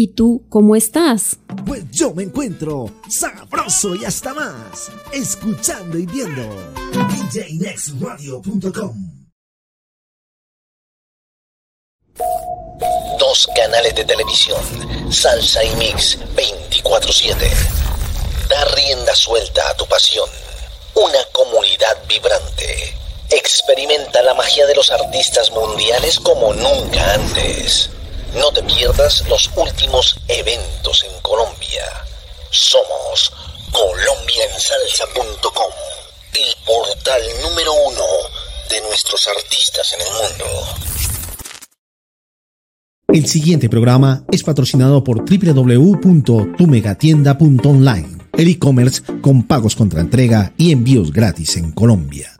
¿Y tú cómo estás? Pues yo me encuentro sabroso y hasta más, escuchando y viendo djnextradio.com. Dos canales de televisión, Salsa y Mix 24/7. Da rienda suelta a tu pasión. Una comunidad vibrante. Experimenta la magia de los artistas mundiales como nunca antes. No te pierdas los últimos eventos en Colombia. Somos colombiansalsa.com, el portal número uno de nuestros artistas en el mundo. El siguiente programa es patrocinado por www.tumegatienda.online, el e-commerce con pagos contra entrega y envíos gratis en Colombia.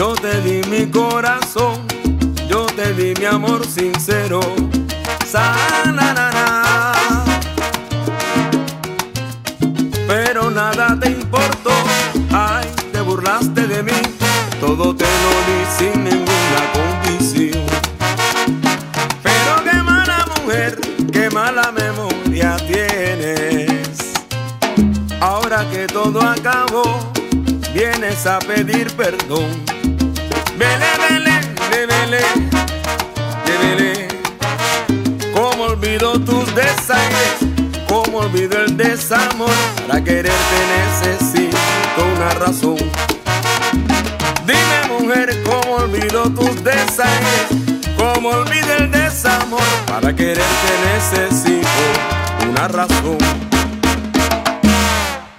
Yo te di mi corazón, yo te di mi amor sincero. Sanarana. Pero nada te importó, ay, te burlaste de mí, todo te lo di sin ninguna condición. Pero qué mala mujer, qué mala memoria tienes. Ahora que todo acabó, vienes a pedir perdón. Vele, vele, vele, vele, Como olvido tus desaires, como olvido el desamor. Para quererte necesito una razón. Dime mujer, cómo olvido tus desaires, como olvido el desamor. Para quererte necesito una razón.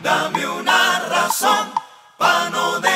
Dame una razón para no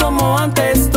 como antes,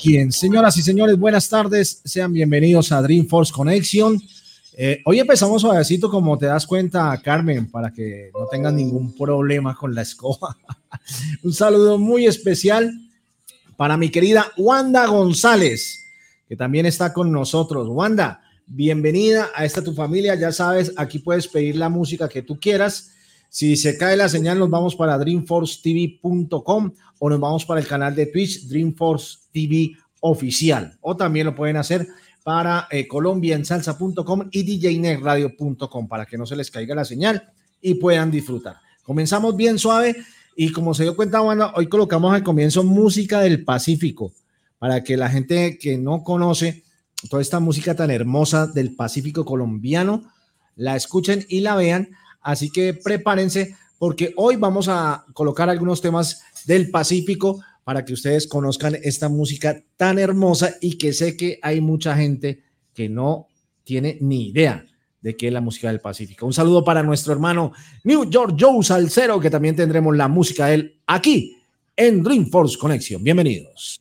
Señoras y señores, buenas tardes. Sean bienvenidos a Dreamforce Connection. Eh, hoy empezamos suavecito, como te das cuenta, Carmen, para que no tengas ningún problema con la escoba. Un saludo muy especial para mi querida Wanda González, que también está con nosotros. Wanda, bienvenida a esta tu familia. Ya sabes, aquí puedes pedir la música que tú quieras. Si se cae la señal, nos vamos para dreamforcetv.com o nos vamos para el canal de Twitch Dreamforce TV oficial. O también lo pueden hacer para eh, colombiansalsa.com y djnetradio.com para que no se les caiga la señal y puedan disfrutar. Comenzamos bien suave y como se dio cuenta, bueno, hoy colocamos al comienzo música del Pacífico para que la gente que no conoce toda esta música tan hermosa del Pacífico colombiano la escuchen y la vean. Así que prepárense porque hoy vamos a colocar algunos temas del Pacífico para que ustedes conozcan esta música tan hermosa y que sé que hay mucha gente que no tiene ni idea de qué es la música del Pacífico. Un saludo para nuestro hermano New York Joe Salcero, que también tendremos la música de él aquí en Dreamforce Connection. Bienvenidos.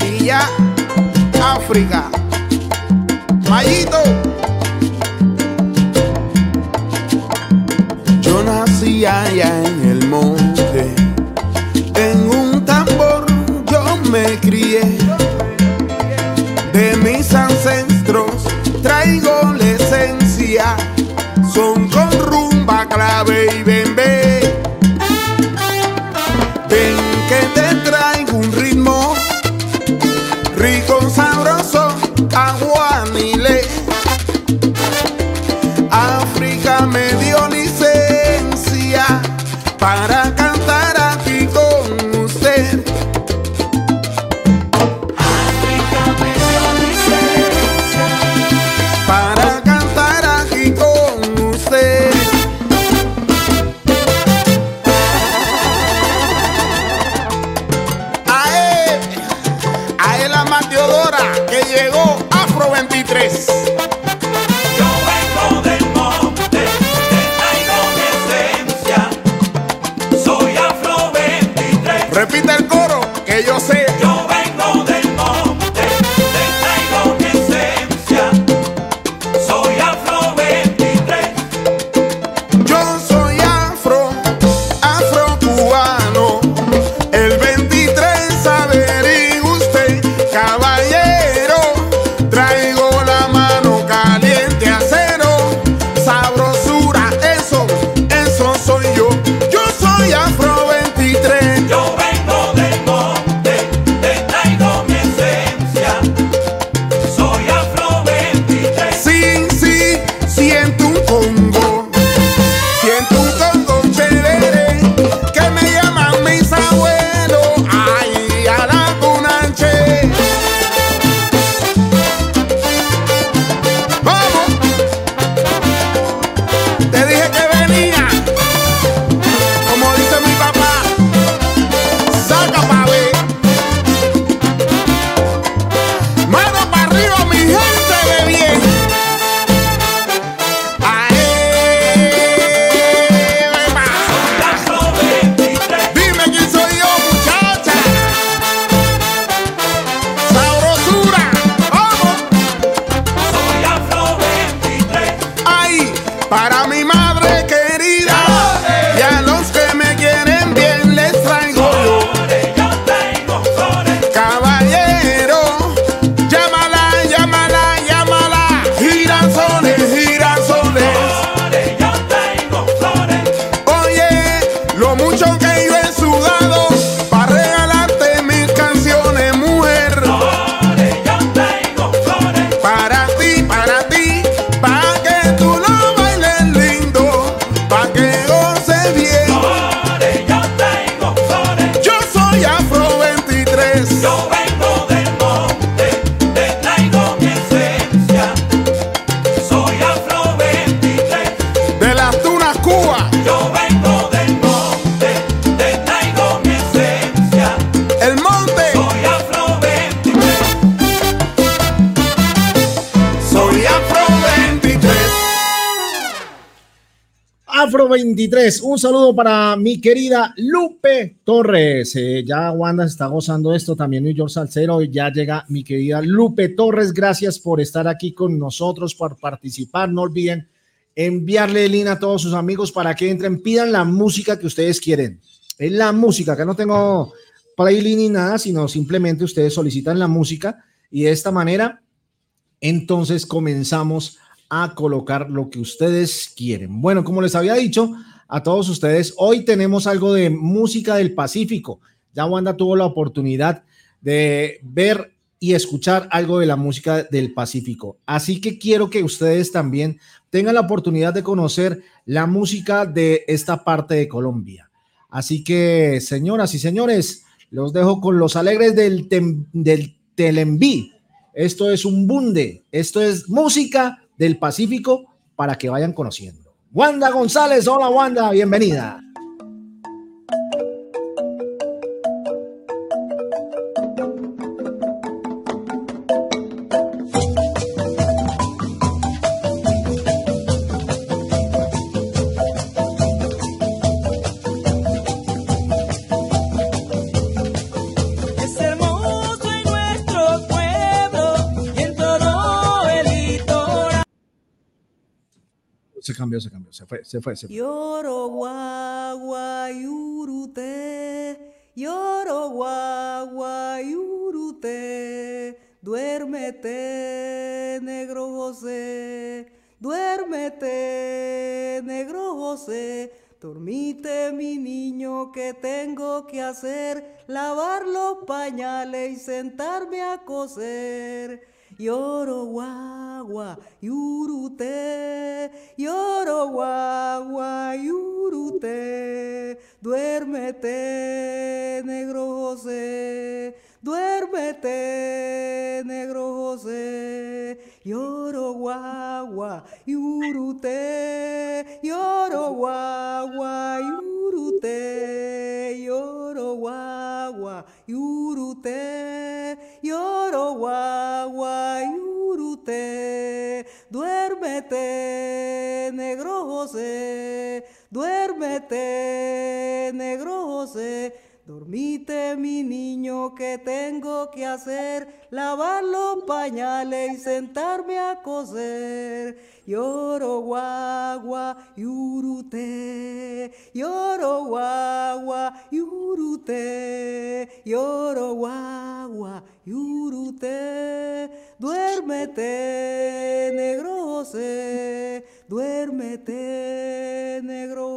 Villa África. Mayito. Yo nací allá en el monte. En un tambor yo me crié. De mis ancestros traigo la esencia. Son con rumba, clave y para Un saludo para mi querida Lupe Torres. Eh, ya Wanda está gozando esto, también New York Salcero. Ya llega mi querida Lupe Torres. Gracias por estar aquí con nosotros, por participar. No olviden enviarle el link a todos sus amigos para que entren, pidan la música que ustedes quieren. Es la música, que no tengo playlist ni nada, sino simplemente ustedes solicitan la música y de esta manera, entonces comenzamos a colocar lo que ustedes quieren. Bueno, como les había dicho a todos ustedes, hoy tenemos algo de música del Pacífico. Ya Wanda tuvo la oportunidad de ver y escuchar algo de la música del Pacífico. Así que quiero que ustedes también tengan la oportunidad de conocer la música de esta parte de Colombia. Así que, señoras y señores, los dejo con los alegres del, del Telenví. Esto es un bunde, esto es música del Pacífico para que vayan conociendo. Wanda González, hola Wanda, bienvenida. Cambió, se cambió, se fue, se fue. Se fue. Lloro guagua lloro guagua duérmete negro José, duérmete negro José. Dormite mi niño que tengo que hacer, lavar los pañales y sentarme a coser. Lloro guagua, yurute, lloro yurute, duérmete, negro José, duérmete, negro José, lloro guagua, yurute, lloro guagua, yurute, lloro guagua, yurute, lloro guagua, yurute, duérmete, negro José, duérmete, negro José. Dormite mi niño que tengo que hacer, lavar los pañales y sentarme a coser. Lloro guagua, yurute, lloro guagua, yurute, lloro guagua, yurute. Duérmete, negro José, duérmete, negro.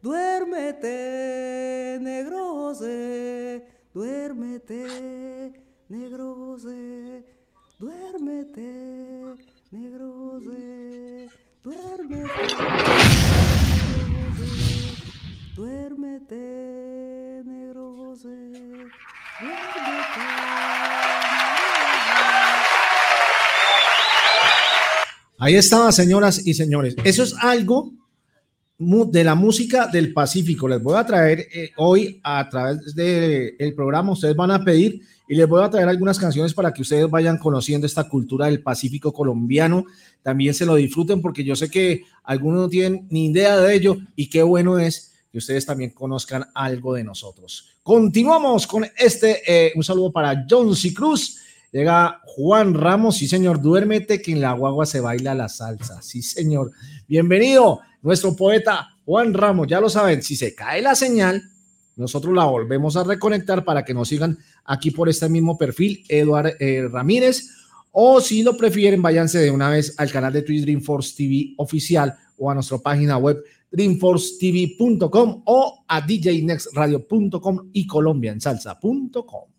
Duérmete, negro José, duérmete, negro José, duérmete, negro José, duérmete, duérmete, negro Ahí estaba, señoras y señores. Eso es algo de la música del Pacífico. Les voy a traer eh, hoy a través del el programa, ustedes van a pedir y les voy a traer algunas canciones para que ustedes vayan conociendo esta cultura del Pacífico colombiano. También se lo disfruten porque yo sé que algunos no tienen ni idea de ello y qué bueno es que ustedes también conozcan algo de nosotros. Continuamos con este, eh, un saludo para John C. Cruz. Llega Juan Ramos, sí señor, duérmete que en la guagua se baila la salsa, sí señor. Bienvenido nuestro poeta Juan Ramos, ya lo saben, si se cae la señal, nosotros la volvemos a reconectar para que nos sigan aquí por este mismo perfil, Eduard eh, Ramírez, o si lo prefieren, váyanse de una vez al canal de Twitch Dreamforce TV oficial o a nuestra página web dreamforcetv.com o a djnextradio.com y colombiansalsa.com.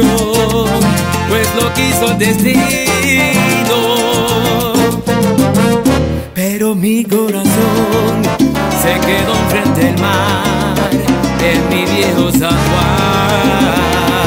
pues lo quiso el destino. Pero mi corazón se quedó enfrente del mar, en mi viejo San Juan.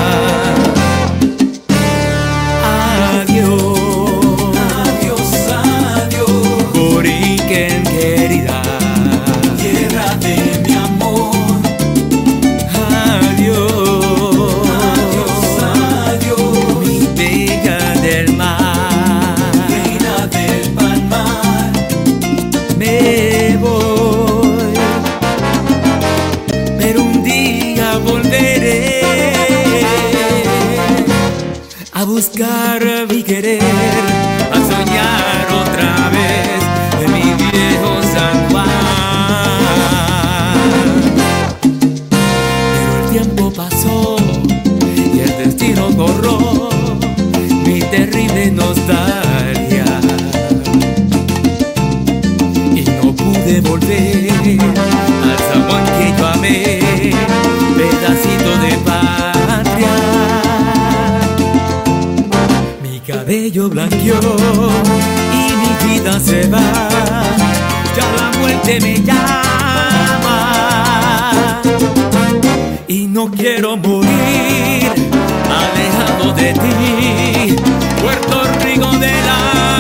Y mi vida se va. Ya la muerte me llama y no quiero morir alejado de ti, Puerto Rico del alma.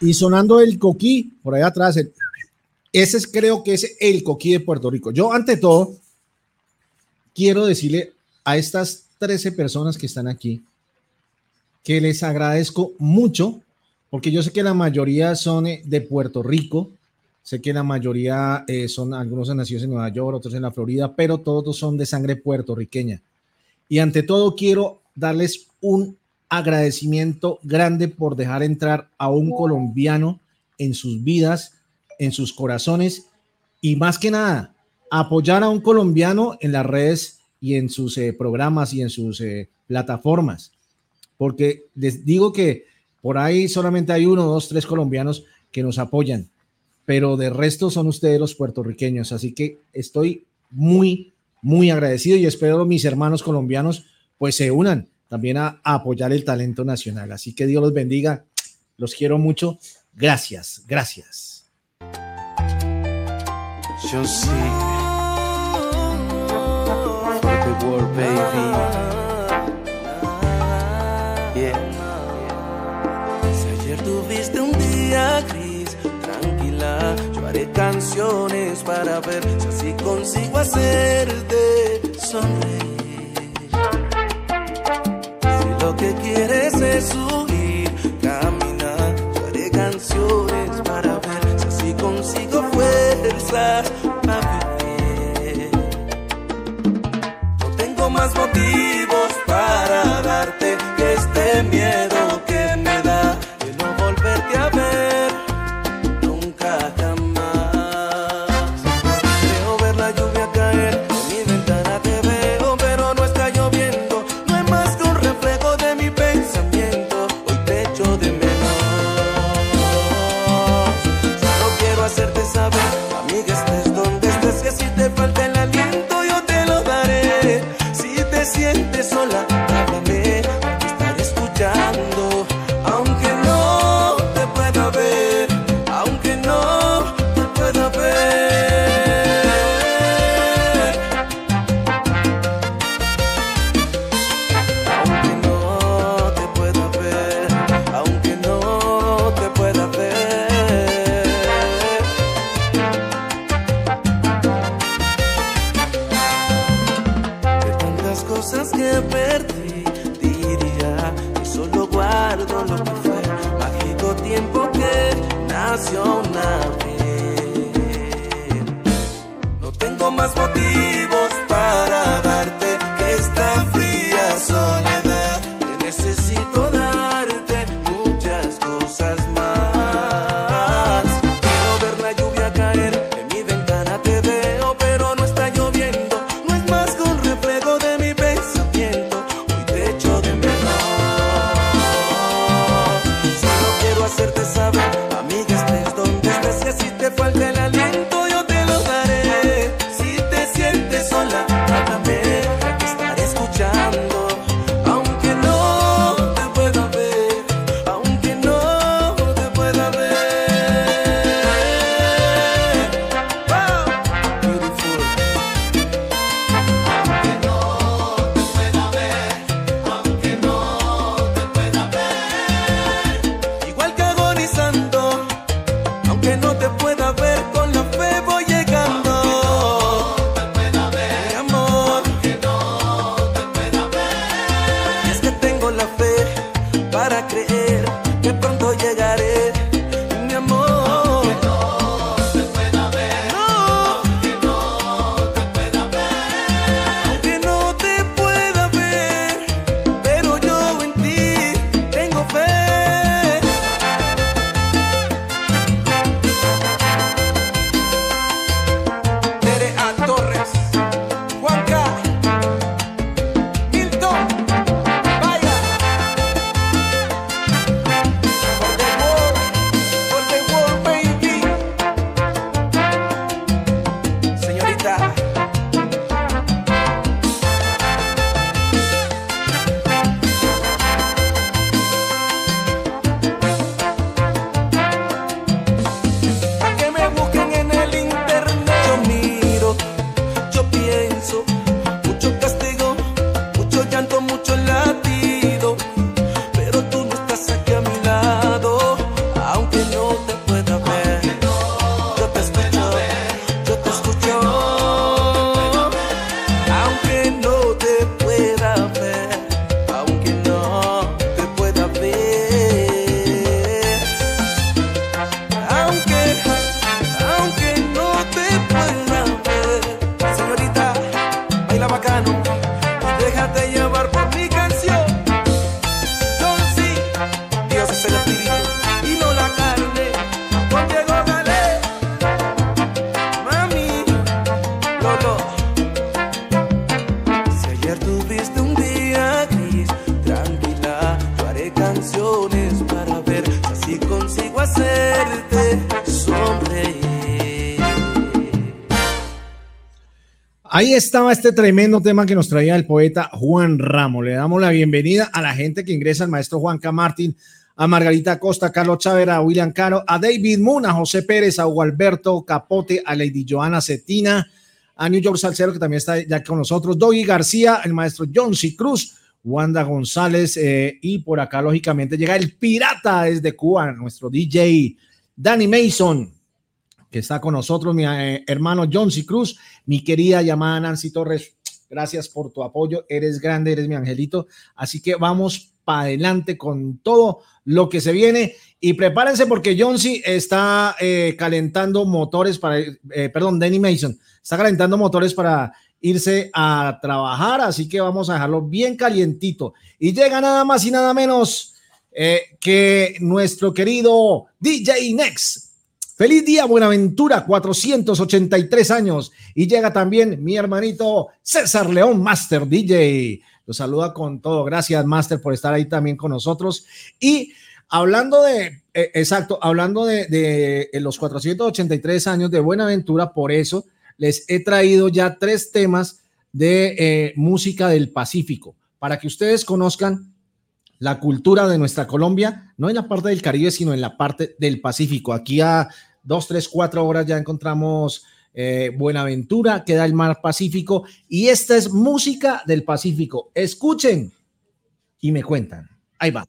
Y sonando el coquí por ahí atrás. ese es, creo que es el coquí de Puerto Rico. Yo, ante todo, quiero decirle a estas 13 personas que están aquí que les agradezco mucho, porque yo sé que la mayoría son eh, de Puerto Rico, sé que la mayoría eh, son, algunos son nacidos en Nueva York, otros en la Florida, pero todos son de sangre puertorriqueña. Y ante todo quiero darles un agradecimiento grande por dejar entrar a un colombiano en sus vidas, en sus corazones y más que nada, apoyar a un colombiano en las redes y en sus eh, programas y en sus eh, plataformas. Porque les digo que por ahí solamente hay uno, dos, tres colombianos que nos apoyan, pero de resto son ustedes los puertorriqueños, así que estoy muy, muy agradecido y espero mis hermanos colombianos pues se unan también a, apoyar el talento nacional. Así que Dios los bendiga, los quiero mucho, gracias, gracias. Yo sí. Que quieres es huir, Ahí estaba este tremendo tema que nos traía el poeta Juan Ramos. Le damos la bienvenida a la gente que ingresa al maestro Juan K. Martín, a Margarita Costa, a Carlos Chávez, a William Caro, a David Moon, a José Pérez, a Hugo Alberto Capote, a Lady Joana Cetina, a New York Salcero, que también está ya con nosotros, Doggy García, el maestro John C. Cruz, Wanda González, eh, y por acá, lógicamente, llega el pirata desde Cuba, nuestro DJ Danny Mason, que está con nosotros, mi eh, hermano John C. Cruz, mi querida llamada Nancy Torres. Gracias por tu apoyo. Eres grande, eres mi angelito. Así que vamos para adelante con todo lo que se viene. Y prepárense porque John C. está eh, calentando motores para, eh, perdón, Danny Mason está calentando motores para irse a trabajar. Así que vamos a dejarlo bien calientito. Y llega nada más y nada menos eh, que nuestro querido DJ Next. Feliz día, Buenaventura, 483 años. Y llega también mi hermanito César León, Master DJ. Lo saluda con todo. Gracias, Master, por estar ahí también con nosotros. Y hablando de, eh, exacto, hablando de, de, de los 483 años de Buenaventura, por eso les he traído ya tres temas de eh, música del Pacífico, para que ustedes conozcan la cultura de nuestra Colombia, no en la parte del Caribe, sino en la parte del Pacífico. Aquí a dos, tres, cuatro horas ya encontramos eh, Buenaventura, queda el mar Pacífico, y esta es música del Pacífico. Escuchen y me cuentan. Ahí va.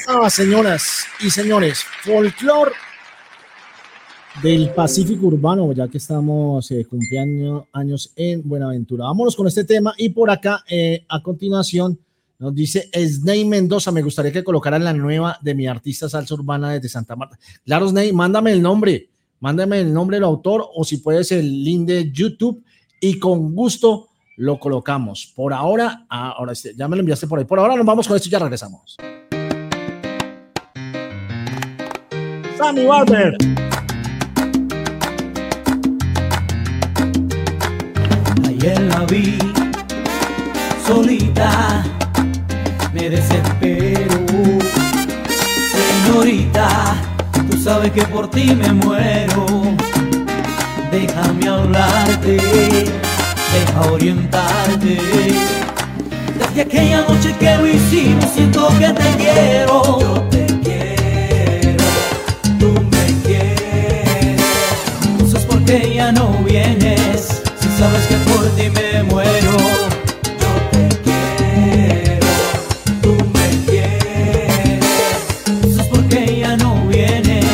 Estaba, señoras y señores, folclor del Pacífico Urbano, ya que estamos eh, cumpliendo años en Buenaventura. Vámonos con este tema y por acá, eh, a continuación, nos dice Sney Mendoza, me gustaría que colocaran la nueva de mi artista salsa urbana desde Santa Marta. Claro, Sney, mándame el nombre, mándame el nombre del autor o si puedes el link de YouTube y con gusto lo colocamos. Por ahora, ah, ahora ya me lo enviaste por ahí. Por ahora nos vamos con esto y ya regresamos. Sammy Barber. Ayer la vi solita, me desespero. Señorita, tú sabes que por ti me muero. Déjame hablarte, deja orientarte. Desde aquella noche que lo hicimos, siento que te quiero. No vienes? Si sabes que por ti me muero. Yo te quiero, tú me quieres. Entonces, ¿por qué ya no vienes?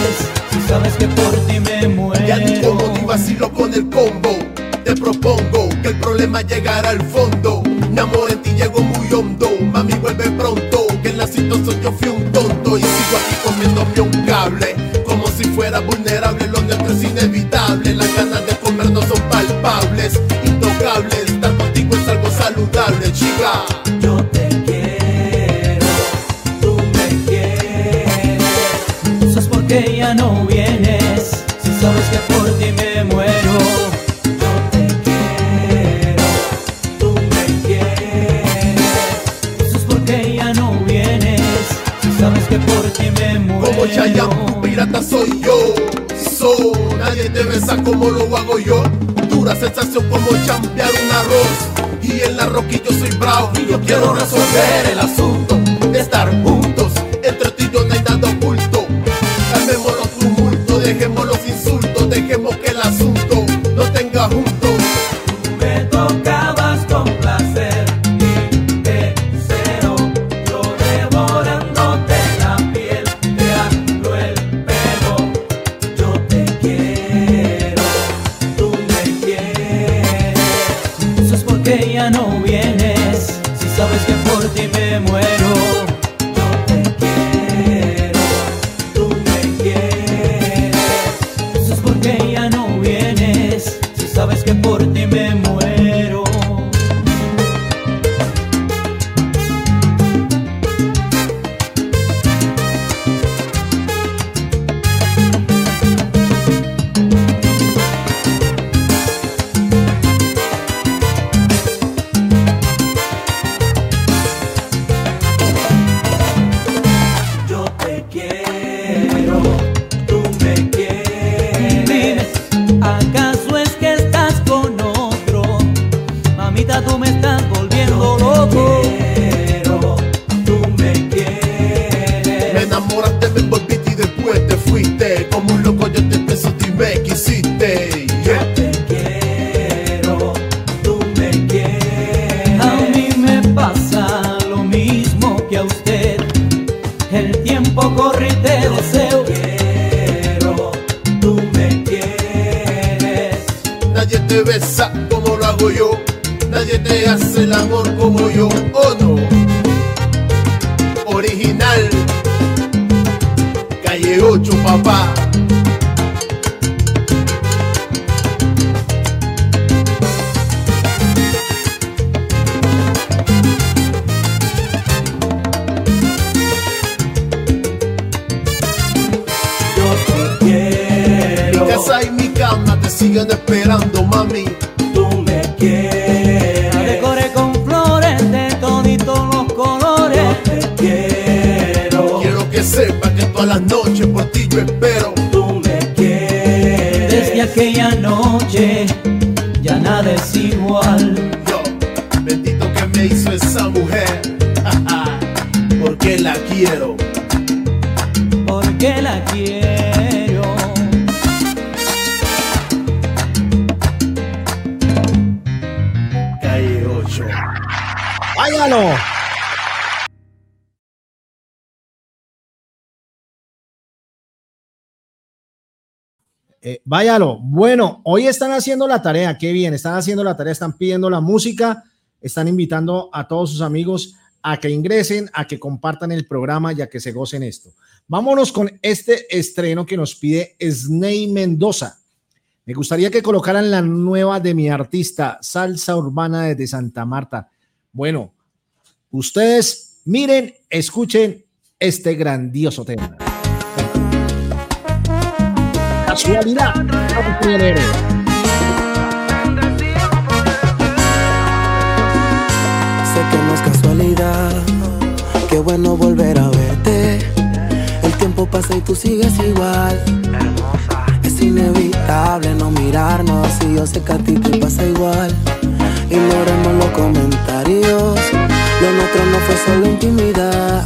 Si sabes que por ti me muero. Ya ni como ni vacilo con el combo. Te propongo que el problema llegará al fondo. Mi amor en ti llegó muy hondo. Mami, vuelve pronto. Que en la situación yo fui un tonto. Y sigo aquí comiéndome un cable. Como si fuera vulnerable. Las ganas de comer no son palpables. Intocables. Estar contigo es algo saludable, chica. Sensación como champear un arroz. Y en la roquilla yo soy bravo y yo quiero resolver el asunto de estar juntos. Están haciendo la tarea, qué bien, están haciendo la tarea, están pidiendo la música, están invitando a todos sus amigos a que ingresen, a que compartan el programa y a que se gocen esto. Vámonos con este estreno que nos pide Sney Mendoza. Me gustaría que colocaran la nueva de mi artista, Salsa Urbana desde Santa Marta. Bueno, ustedes miren, escuchen este grandioso tema. Casualidad. Sé que no es casualidad, qué bueno volver a verte. El tiempo pasa y tú sigues igual. Es inevitable no mirarnos y yo sé que a ti te pasa igual. Ignoremos los comentarios, lo nuestro no fue solo intimidad.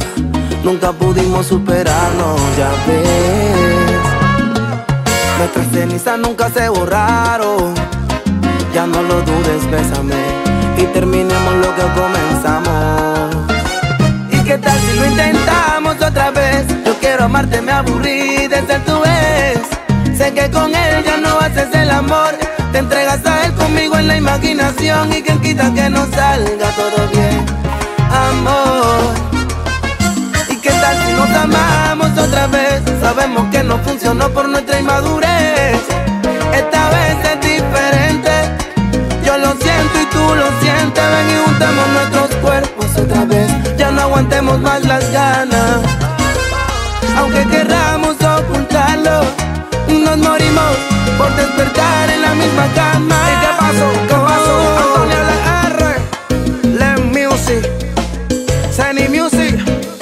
Nunca pudimos superarnos, ya ves. Nuestras cenizas nunca se borraron. Ya no lo dudes, bésame terminemos lo que comenzamos. ¿Y qué tal si lo intentamos otra vez? Yo quiero amarte, me aburrí de tu vez. Sé que con él ya no haces el amor. Te entregas a él conmigo en la imaginación y quien quita que no salga todo bien, amor. ¿Y qué tal si nos amamos otra vez? Sabemos que no funcionó por nuestra inmadurez. Esta vez es diferente. Yo lo siento y tú lo sientes. Ven y juntemos nuestros cuerpos otra vez. Ya no aguantemos más las ganas. Aunque querramos ocultarlo, nos morimos por despertar en la misma cama. ¿Y qué pasó? ¿Qué pasó? Antonio LR, Lem Music, Sunny Music,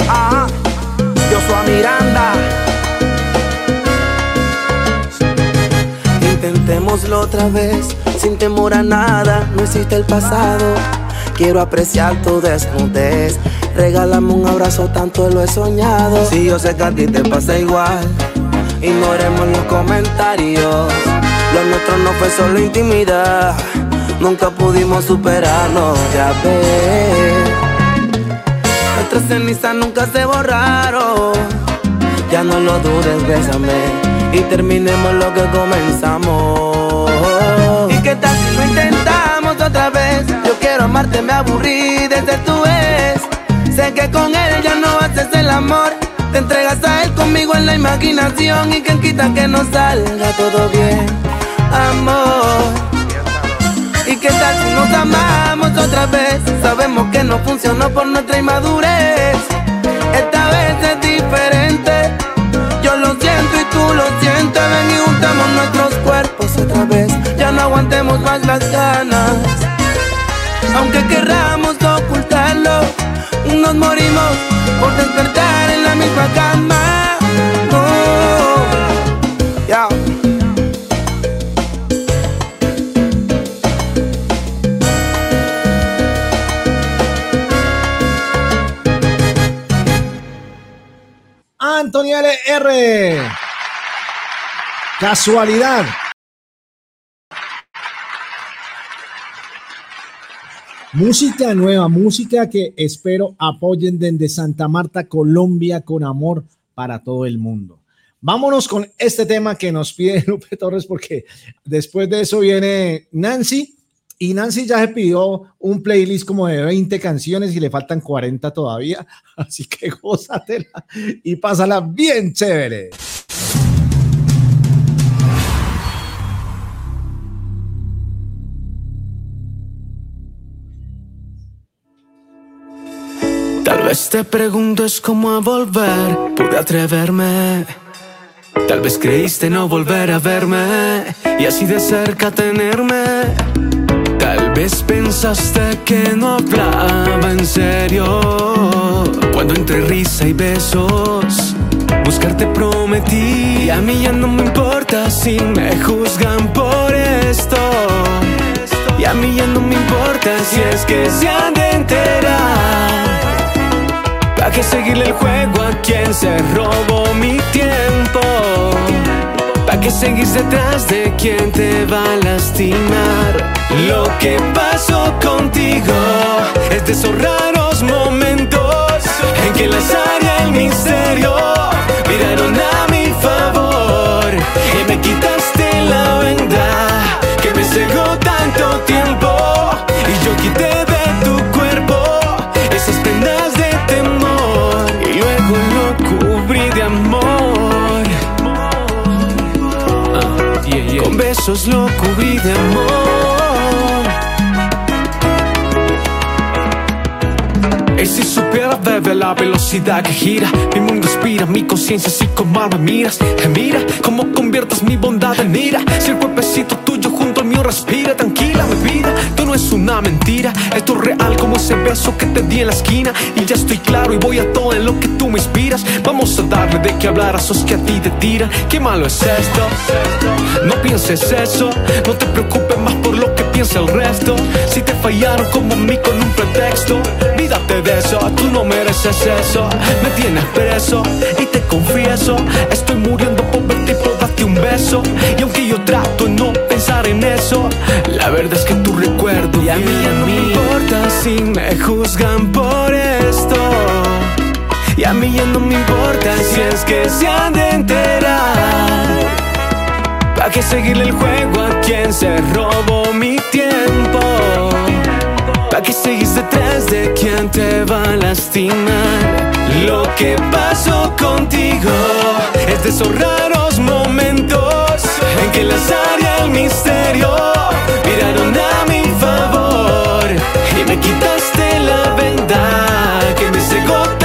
ajá. Joshua Miranda. Intentémoslo otra vez, sin temor a nada, no existe el pasado. Quiero apreciar tu desnudez, regálame un abrazo, tanto lo he soñado. Si yo sé que a ti te pasa igual, ignoremos los comentarios. Lo nuestro no fue solo intimidad, nunca pudimos superarnos, ya ves. Nuestras cenizas nunca se borraron. Ya no lo dudes, bésame y terminemos lo que comenzamos. ¿Y qué tal si lo intentamos otra vez? Yo quiero amarte, me aburrí de ser tu vez. Sé que con él ya no haces el amor. Te entregas a él conmigo en la imaginación y quien quita que no salga todo bien, amor. ¿Y qué tal si nos amamos otra vez? Sabemos que no funcionó por nuestra inmadurez. Esta vez es diferente. Tú lo sientes. Ven y juntamos nuestros cuerpos otra vez. Ya no aguantemos más las ganas. Aunque querramos ocultarlo, nos morimos por despertar en la misma cama. Oh, yeah. Antonio LR. Casualidad. Música nueva, música que espero apoyen desde Santa Marta, Colombia, con amor para todo el mundo. Vámonos con este tema que nos pide Lupe Torres, porque después de eso viene Nancy. Y Nancy ya se pidió un playlist como de 20 canciones y le faltan 40 todavía. Así que gózatela y pásala bien chévere. Vez te preguntes cómo volver, pude atreverme. Tal vez creíste no volver a verme y así de cerca tenerme. Tal vez pensaste que no hablaba en serio. Cuando entre risa y besos, buscarte prometí. Y a mí ya no me importa si me juzgan por esto. Y a mí ya no me importa si es que se han de enterar. Ya que seguirle el juego a quien se robó mi tiempo. Pa' que seguís detrás de quien te va a lastimar. Lo que pasó contigo es de esos raros momentos en que la área el misterio miraron a mi favor y me quitaste la venda que me cegó tanto tiempo y yo quité de besos lo cubrí de amor. Y si supiera, bebe, la velocidad que gira Mi mundo expira, mi conciencia así como me miras Mira cómo conviertes mi bondad en ira Si el cuerpecito tuyo mío respira Tranquila, mi vida, esto no es una mentira Esto es real como ese beso que te di en la esquina. Y ya estoy claro y voy a todo en lo que tú me inspiras. Vamos a darle de qué hablar a esos que a ti te tiran. Qué malo es esto. No pienses eso No te preocupes más por lo que piensa el resto. Si te fallaron como a mí con un pretexto Olvídate de eso, tú no mereces eso. Me tienes preso y te confieso Estoy muriendo por verte y por darte un beso. Y aunque yo trato en no pensar en eso La verdad es que tu recuerdo Y a mí ya no me importa si me juzgan por esto. Y a mí ya no me importa si es que se han de enterar. ¿Para qué seguirle el juego a quien se robó mi tiempo? ¿Para qué seguís detrás de quien te va a lastimar? Lo que pasó contigo es de esos raros momentos en que la y el misterio miraron a mi favor y me quitaste la venda que me cegó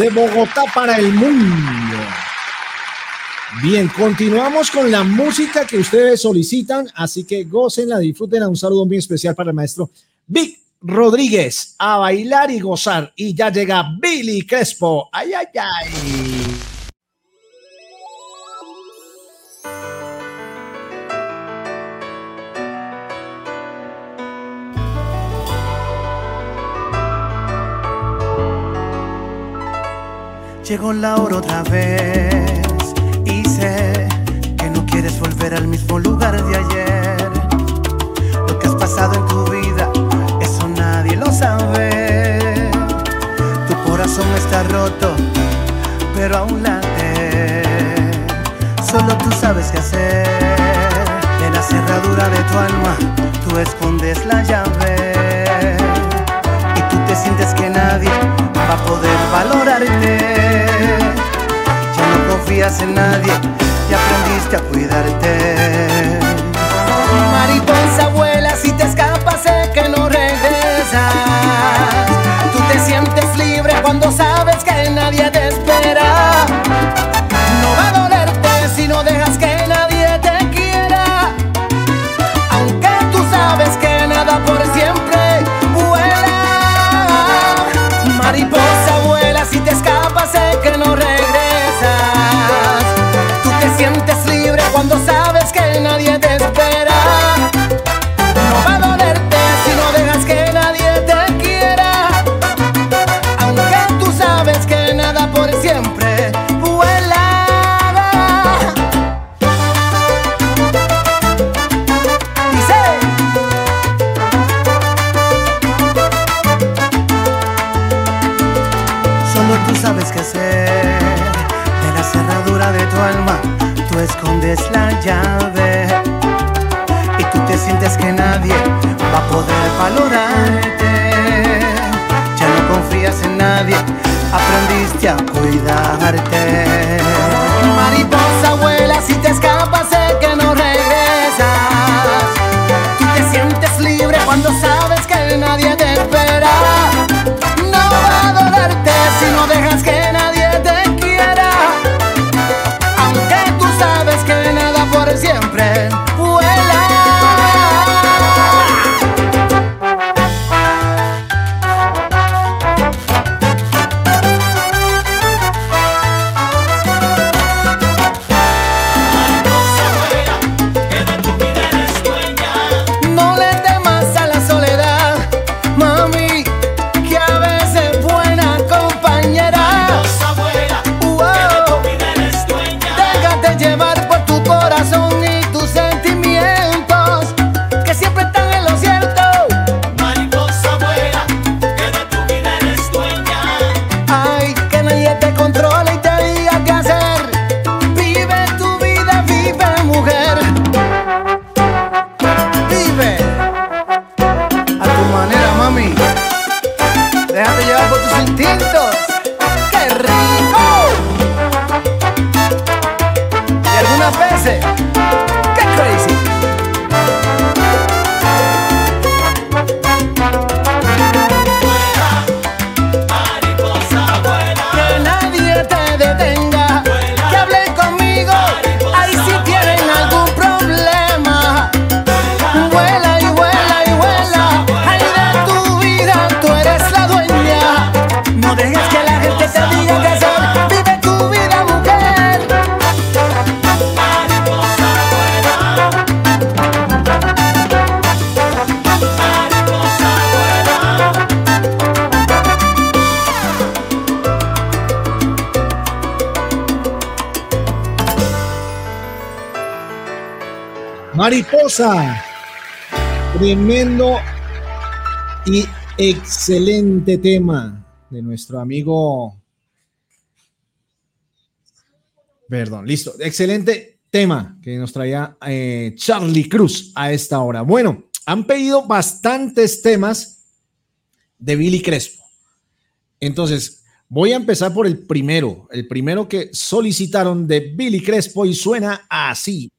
de Bogotá para el mundo. Bien, continuamos con la música que ustedes solicitan, así que gócenla, disfruten. Un saludo muy especial para el maestro Vic Rodríguez. A bailar y gozar. Y ya llega Billy Crespo. Ay, ay, ay. Llegó la hora otra vez y sé que no quieres volver al mismo lugar de ayer. Lo que has pasado en tu vida, eso nadie lo sabe. Tu corazón está roto, pero aún late. Solo tú sabes qué hacer. En la cerradura de tu alma, tú escondes la llave. Y tú te sientes que nadie va a poder valorarte. Confías en nadie y aprendiste a cuidarte. Mariposa vuela si te escapas sé que no regresas. Tú te sientes libre cuando sabes que nadie te espera. escondes la llave y tú te sientes que nadie va a poder valorarte. Ya no confías en nadie, aprendiste a cuidarte. Mariposa vuela si te escapas sé que no regresas. Tú te sientes libre cuando sabes que nadie te espera. No va a adorarte si no dejas que nadie Tremendo y excelente tema de nuestro amigo. Perdón, listo. Excelente tema que nos traía eh, Charlie Cruz a esta hora. Bueno, han pedido bastantes temas de Billy Crespo. Entonces, voy a empezar por el primero, el primero que solicitaron de Billy Crespo y suena así.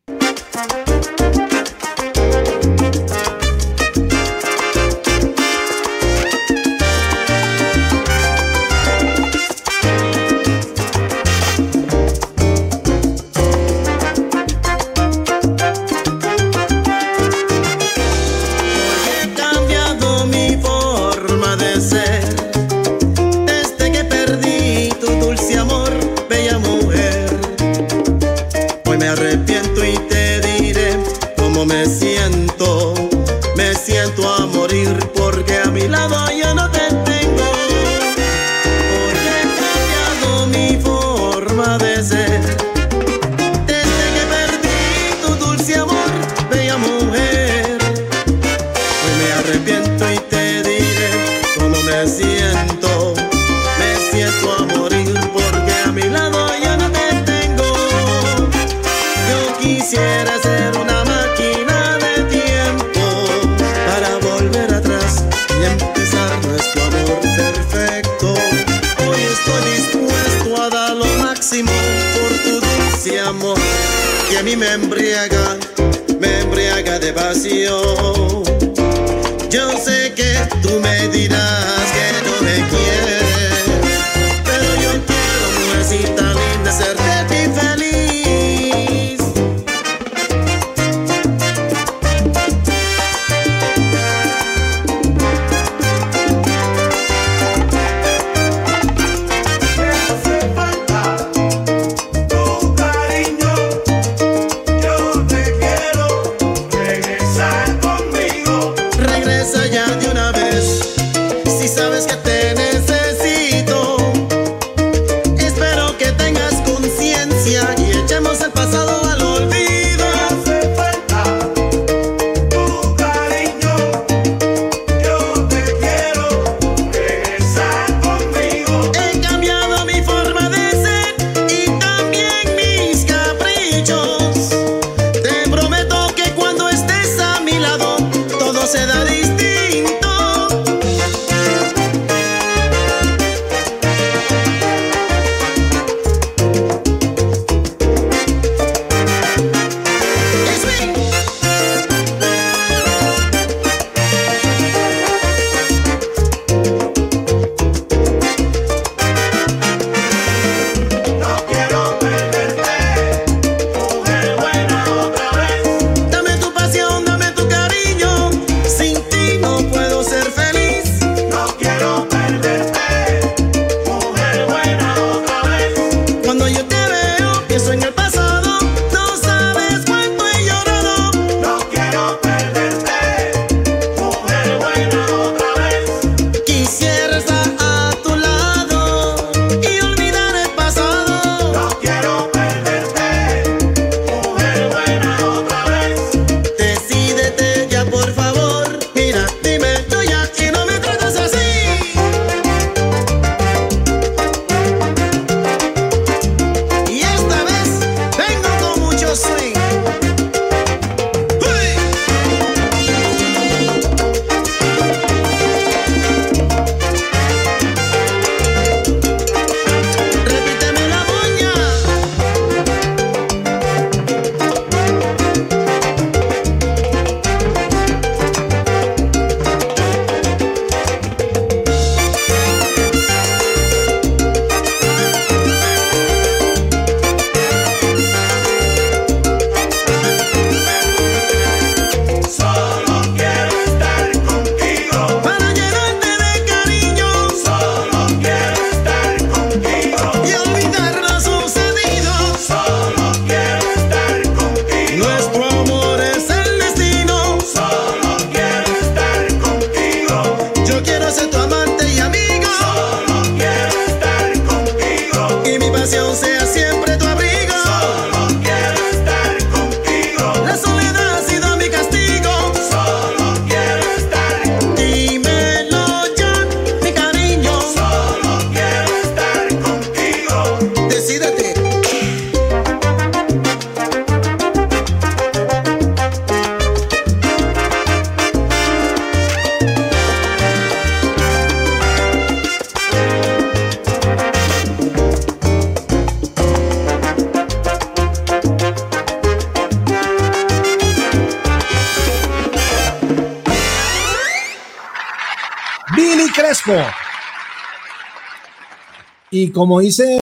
Como dice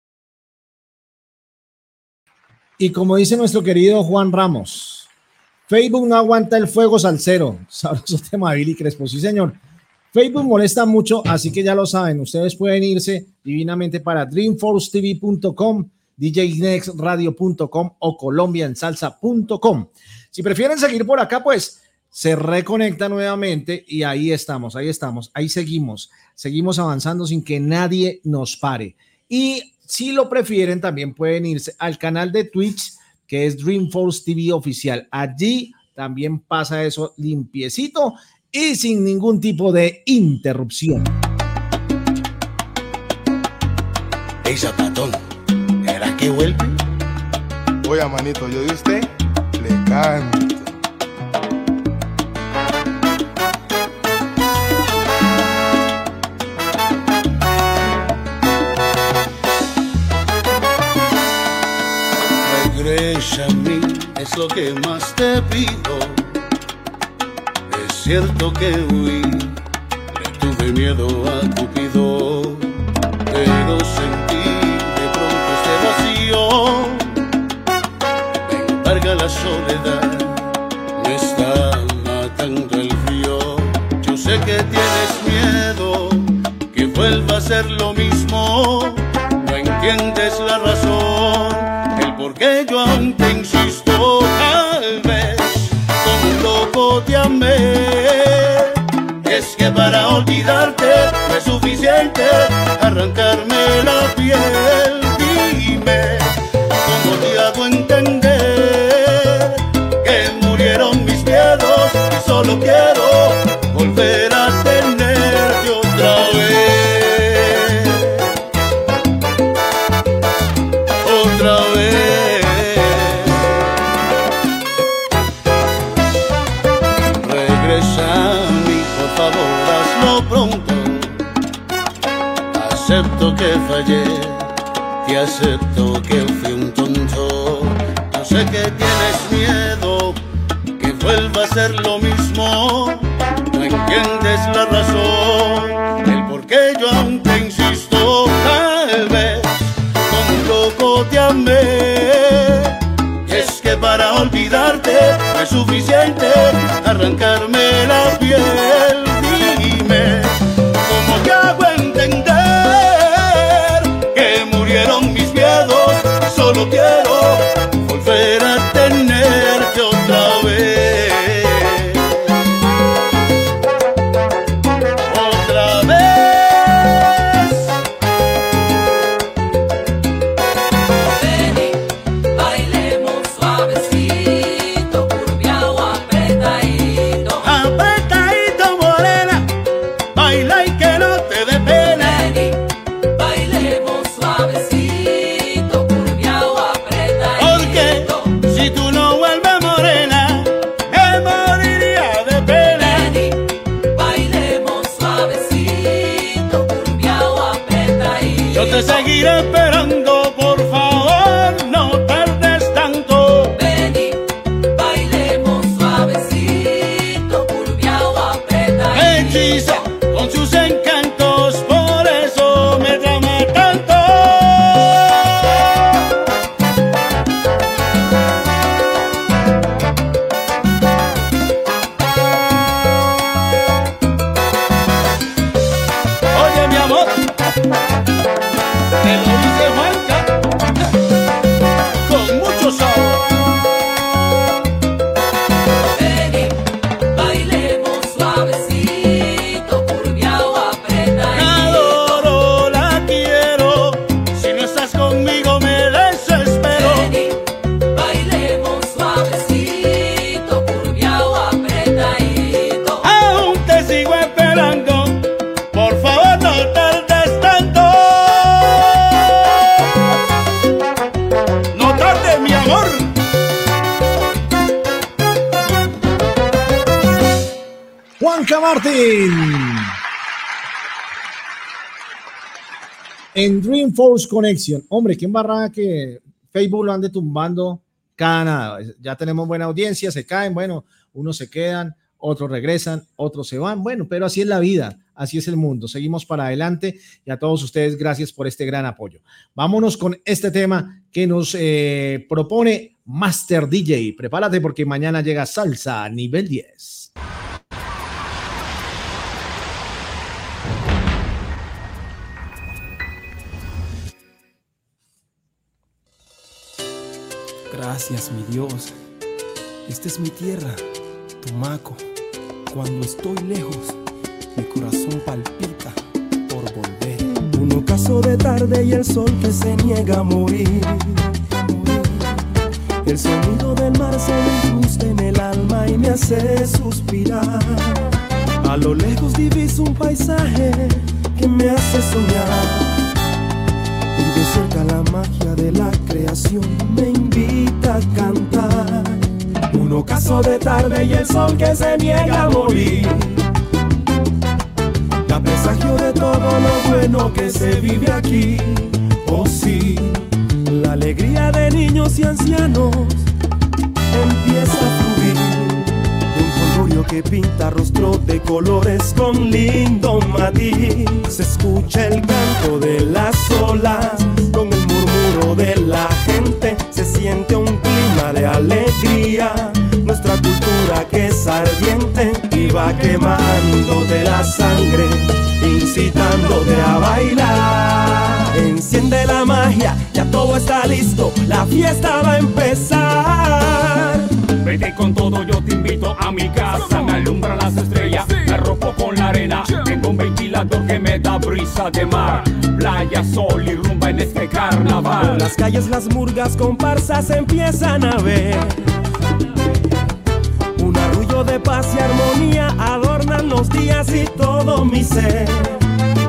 y como dice nuestro querido Juan Ramos, Facebook no aguanta el fuego salsero. Sabroso tema Billy Crespo, sí señor. Facebook molesta mucho, así que ya lo saben. Ustedes pueden irse divinamente para dreamforcetv.com, djnextradio.com o colombiansalsa.com. Si prefieren seguir por acá, pues se reconecta nuevamente y ahí estamos, ahí estamos, ahí seguimos, seguimos avanzando sin que nadie nos pare. Y si lo prefieren, también pueden irse al canal de Twitch, que es Dreamforce TV Oficial. Allí también pasa eso limpiecito y sin ningún tipo de interrupción. Ey, zapatón, ¿era que vuelve? Oiga, manito, yo de usted le canto. A mí, es lo que más te pido. Es cierto que huí, le tuve miedo a Cupido, pero sentí de pronto este vacío. Me embarga la soledad, me está matando el frío. Yo sé que tienes miedo, que vuelva a ser lo mismo. No entiendes la razón, el por qué yo aún insisto. Tal vez como loco te amé. Es que para olvidarte no es suficiente arrancarme la piel. Dime cómo te hago entender que murieron mis miedos y solo quiero Que fallé, te acepto que fui un tonto. Yo sé que tienes miedo, que vuelva a ser lo mismo. No entiendes la razón, el por qué yo aún te insisto. Tal vez como un loco te amé. Y es que para olvidarte es suficiente arrancarme la piel. Dreamforce Connection. Hombre, qué embarrada que Facebook lo ande tumbando cada nada. Ya tenemos buena audiencia, se caen, bueno, unos se quedan, otros regresan, otros se van. Bueno, pero así es la vida, así es el mundo. Seguimos para adelante y a todos ustedes gracias por este gran apoyo. Vámonos con este tema que nos eh, propone Master DJ. Prepárate porque mañana llega Salsa nivel 10. Gracias, mi Dios. Esta es mi tierra, Tumaco. Cuando estoy lejos, mi corazón palpita por volver. Un ocaso de tarde y el sol que se niega a morir. El sonido del mar se me incrusta en el alma y me hace suspirar. A lo lejos diviso un paisaje que me hace soñar. Y de cerca la magia de la creación me invita a cantar. Un ocaso de tarde y el sol que se niega a morir. Da presagio de todo lo bueno que se vive aquí. Oh sí, la alegría de niños y ancianos empieza a fluir. De un colorio que pinta rostro de colores con lindo matiz. Se escucha el canto de las olas con el murmuro de la gente. Se siente un ardiente y va quemando de la sangre, incitándote a bailar. Enciende la magia, ya todo está listo, la fiesta va a empezar. Vete con todo, yo te invito a mi casa. Me alumbran las estrellas, me arropo con la arena. Tengo un ventilador que me da brisa de mar. Playa, sol y rumba en este carnaval. Por las calles las murgas comparsas empiezan a ver. De paz y armonía adornan los días y todo mi ser.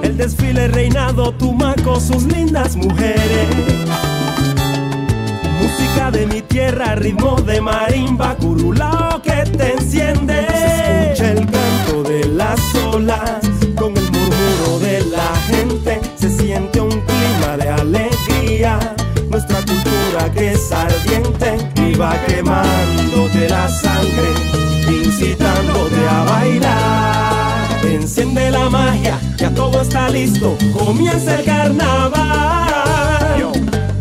El desfile reinado Tumaco, sus lindas mujeres. Música de mi tierra, ritmo de marimba, curulao que te enciende. Se escucha el canto de las olas con el murmuro de la gente. Se siente un clima de alegría. Nuestra cultura que es ardiente y va quemándote la sangre, incitándote a bailar. Enciende la magia, ya todo está listo, comienza el carnaval. Yo,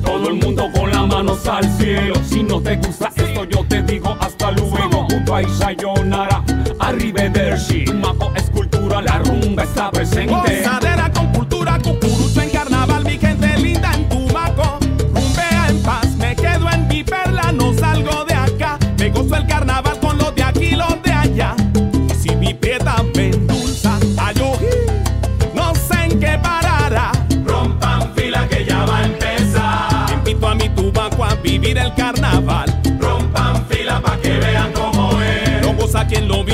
todo el mundo con las manos al cielo. Si no te gusta esto, yo te digo hasta luego. Junto a Sayonara, arrivederci. Tumaco es cultura, la rumba está presente. Gozadera con quien lo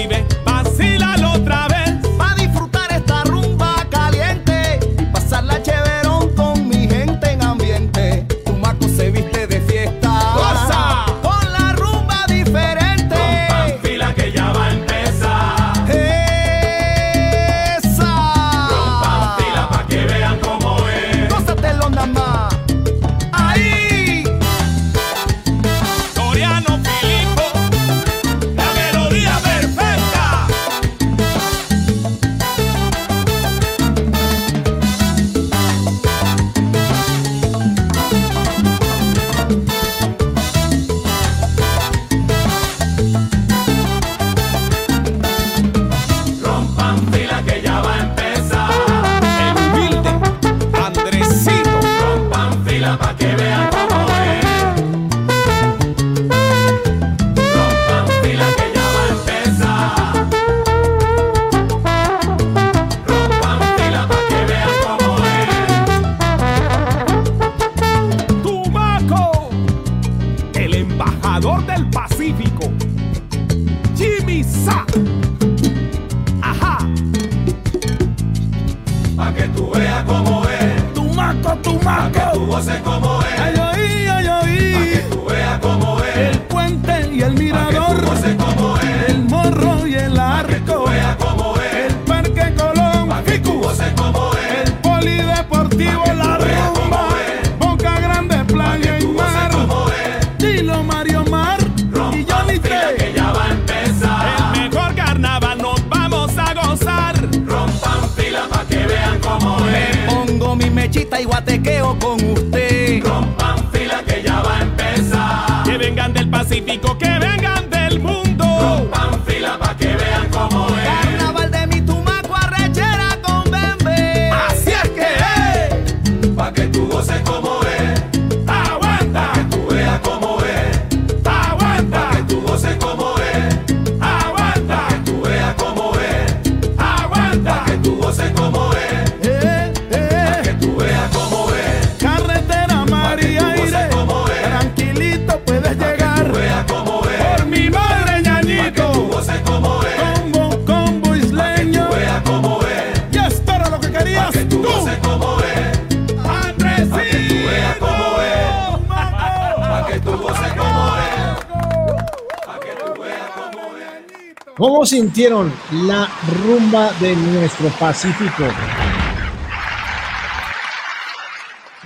sintieron la rumba de nuestro Pacífico?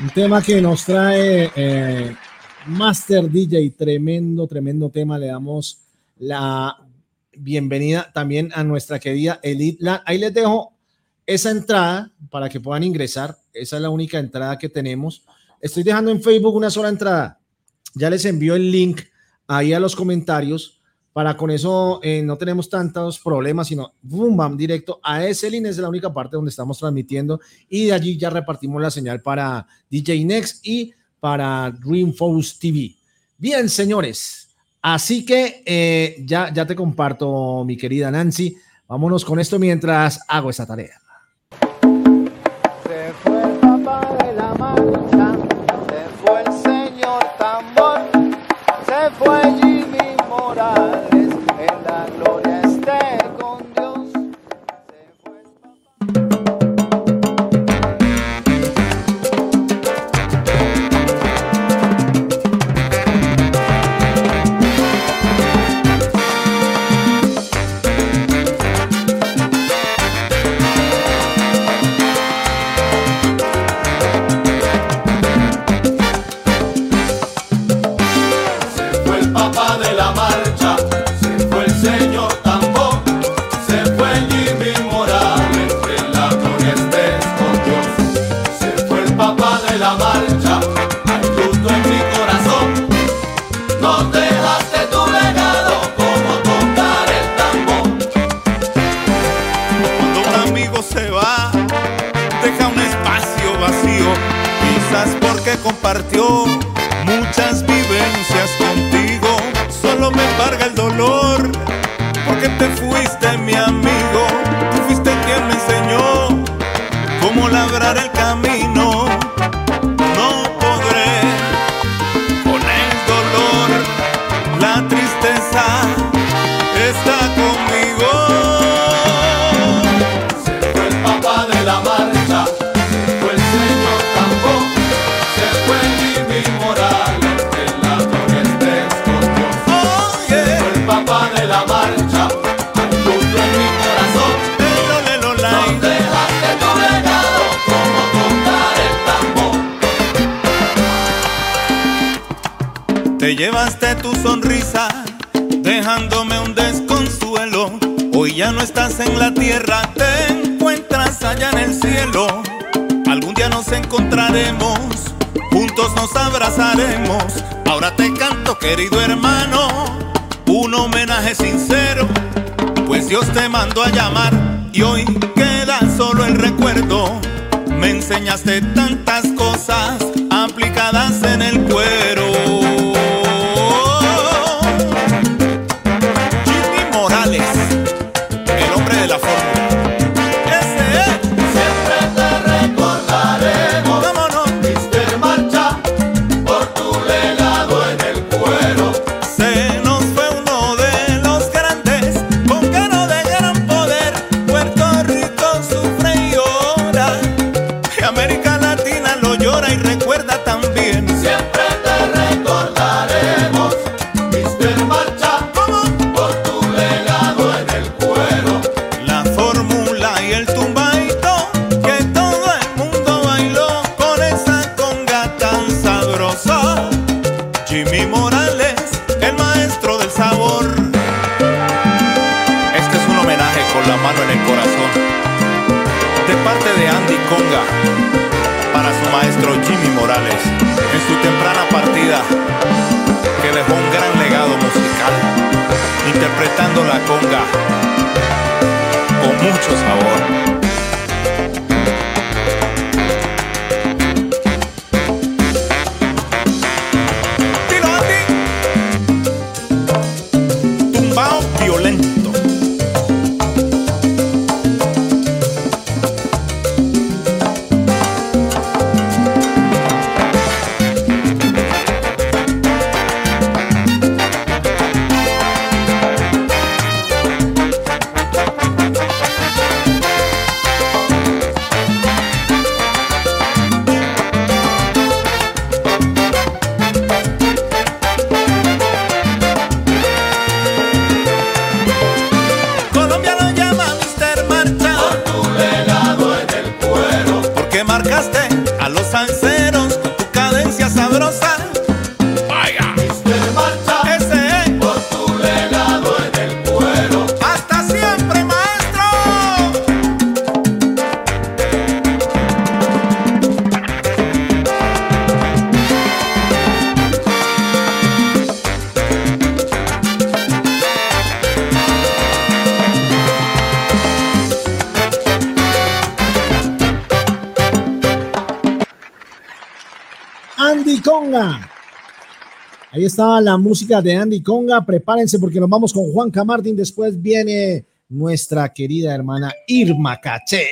Un tema que nos trae eh, Master DJ, tremendo, tremendo tema. Le damos la bienvenida también a nuestra querida Elite Land. Ahí les dejo esa entrada para que puedan ingresar. Esa es la única entrada que tenemos. Estoy dejando en Facebook una sola entrada. Ya les envío el link ahí a los comentarios para con eso eh, no tenemos tantos problemas, sino boom, bam, directo a Esselin, es la única parte donde estamos transmitiendo y de allí ya repartimos la señal para DJ Next y para Dreamforce TV. Bien, señores, así que eh, ya, ya te comparto, mi querida Nancy, vámonos con esto mientras hago esta tarea. la música de Andy Conga. Prepárense porque nos vamos con Juan Camartín. Después viene nuestra querida hermana Irma Caché.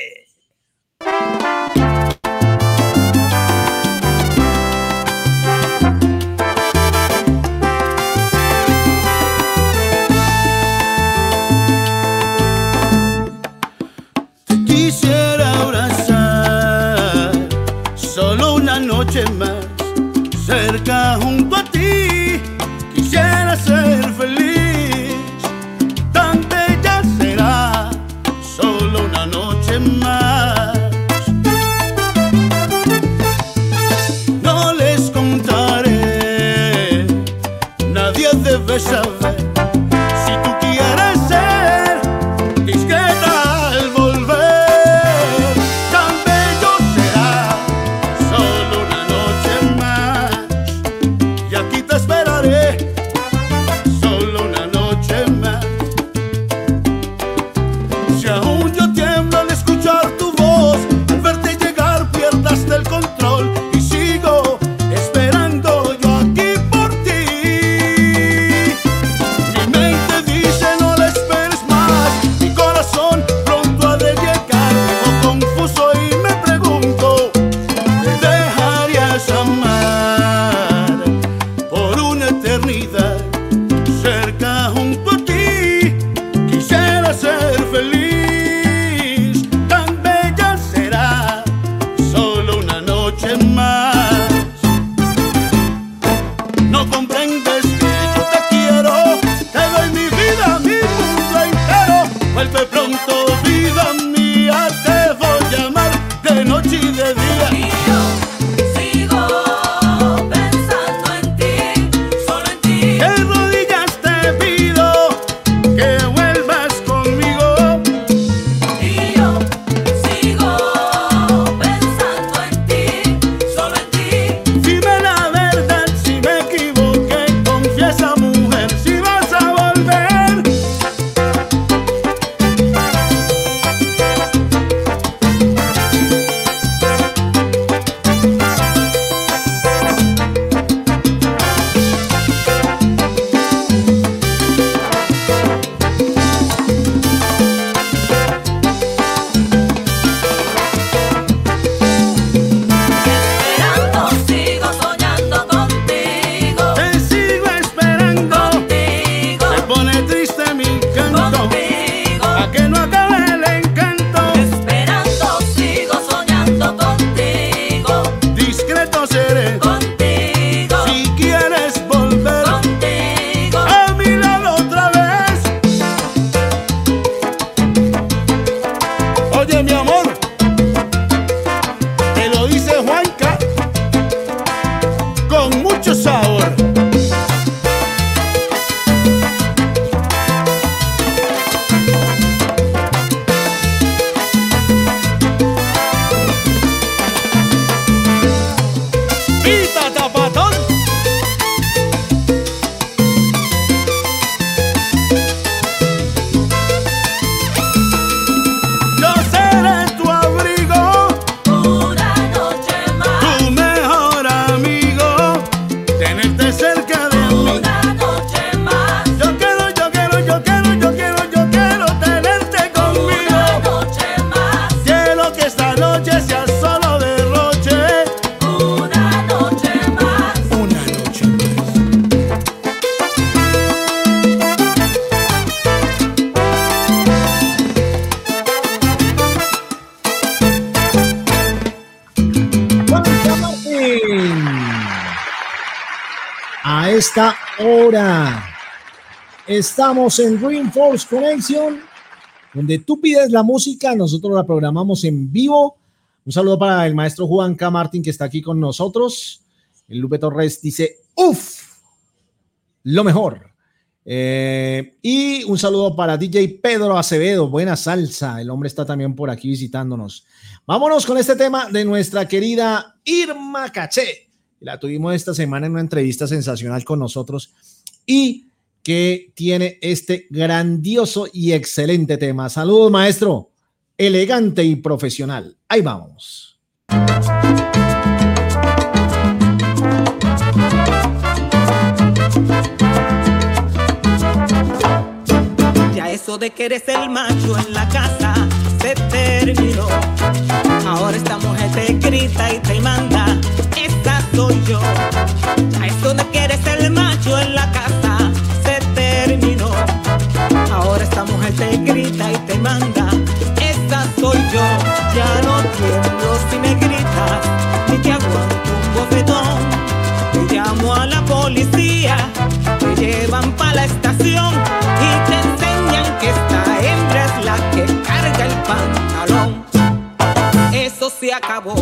Estamos en Reinforce Connection, donde tú pides la música, nosotros la programamos en vivo. Un saludo para el maestro Juan K. Martín que está aquí con nosotros. El Lupe Torres dice, uff, lo mejor. Eh, y un saludo para DJ Pedro Acevedo, buena salsa. El hombre está también por aquí visitándonos. Vámonos con este tema de nuestra querida Irma Caché. La tuvimos esta semana en una entrevista sensacional con nosotros y que tiene este grandioso y excelente tema. Saludos, maestro. Elegante y profesional. Ahí vamos. Ya eso de que eres el macho en la casa se terminó. Ahora esta mujer te grita y te manda, esta soy yo. Ya eso de que eres el macho en la casa. Ahora esta mujer te grita y te manda, esta soy yo. Ya no tiemblo si me gritas, ni te aguanto un bofetón. Te llamo a la policía, te llevan para la estación y te enseñan que esta hembra es la que carga el pantalón. Eso se acabó,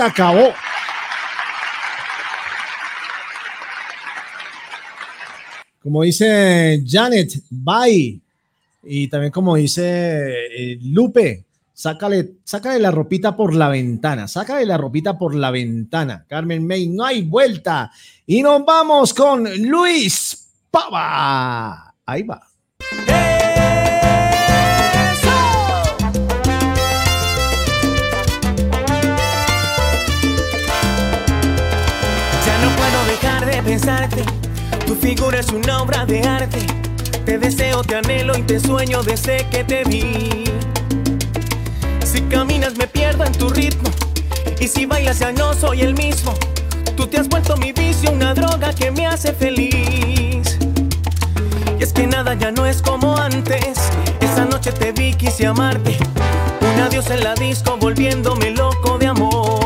acabó. Como dice Janet, bye. Y también como dice eh, Lupe, sácale, sácale la ropita por la ventana, sácale la ropita por la ventana. Carmen May, no hay vuelta. Y nos vamos con Luis Pava. Ahí va. figura es una obra de arte. Te deseo, te anhelo y te sueño desde que te vi. Si caminas me pierdo en tu ritmo. Y si bailas ya no soy el mismo. Tú te has vuelto mi vicio, una droga que me hace feliz. Y es que nada ya no es como antes. Esa noche te vi, quise amarte. Un adiós en la disco volviéndome loco de amor.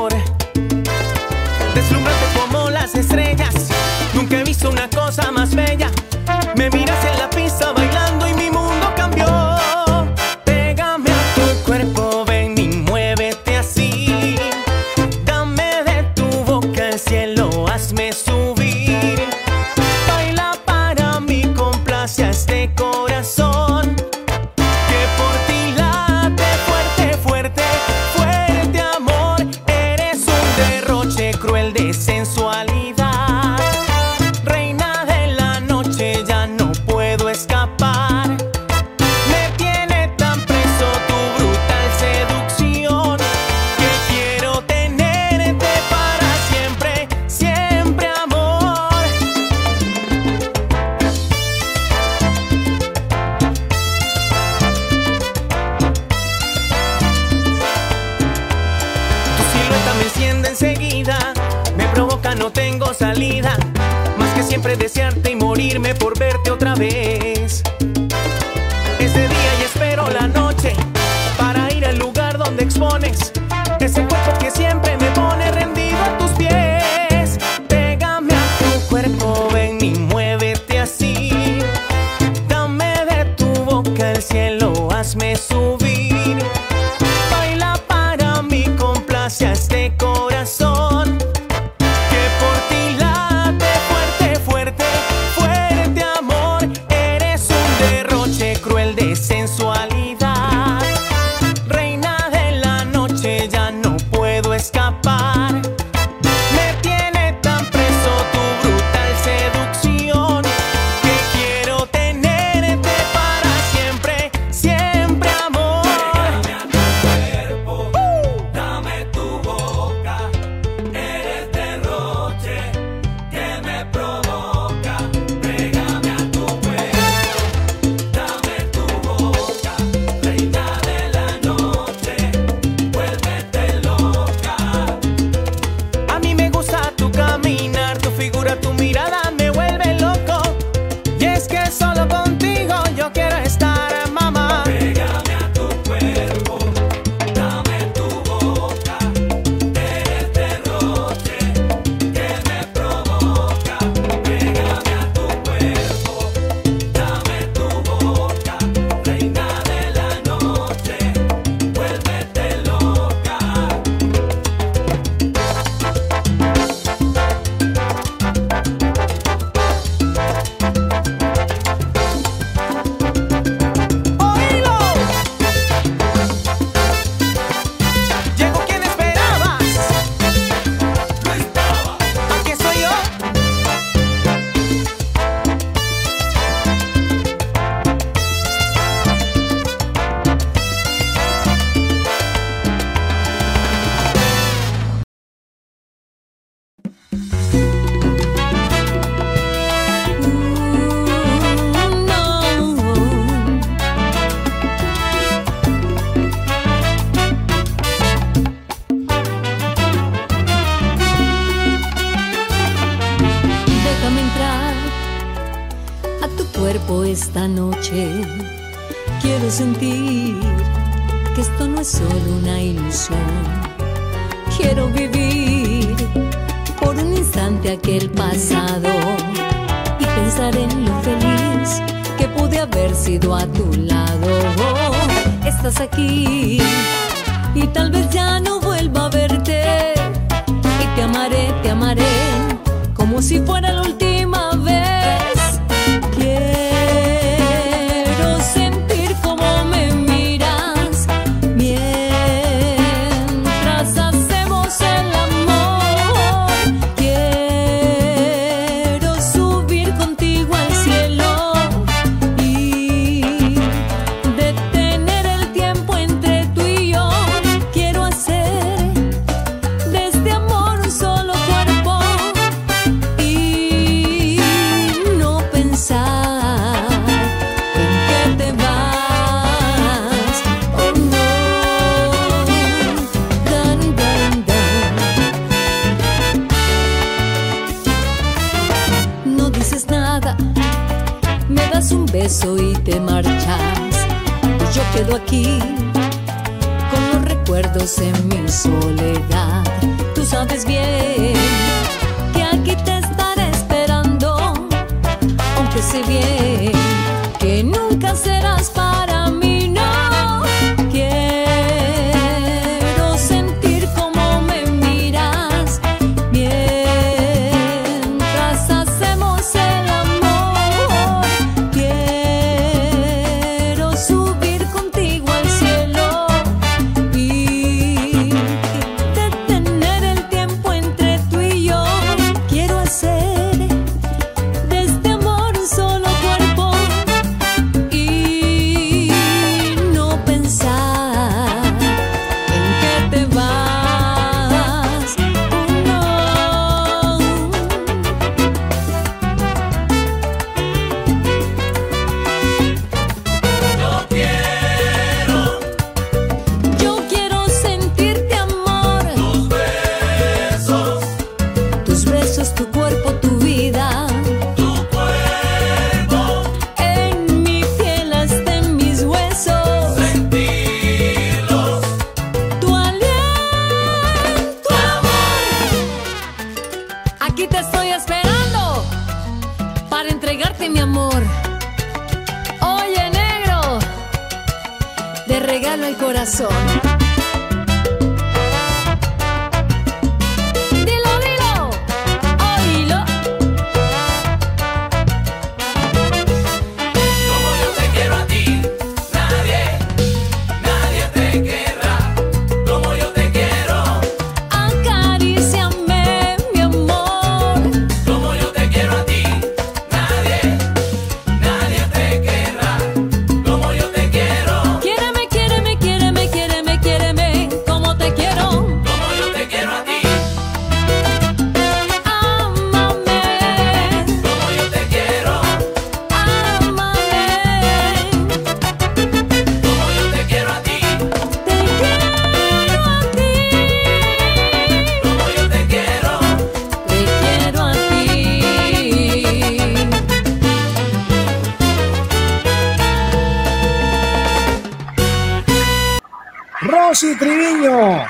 Nancy Triviño.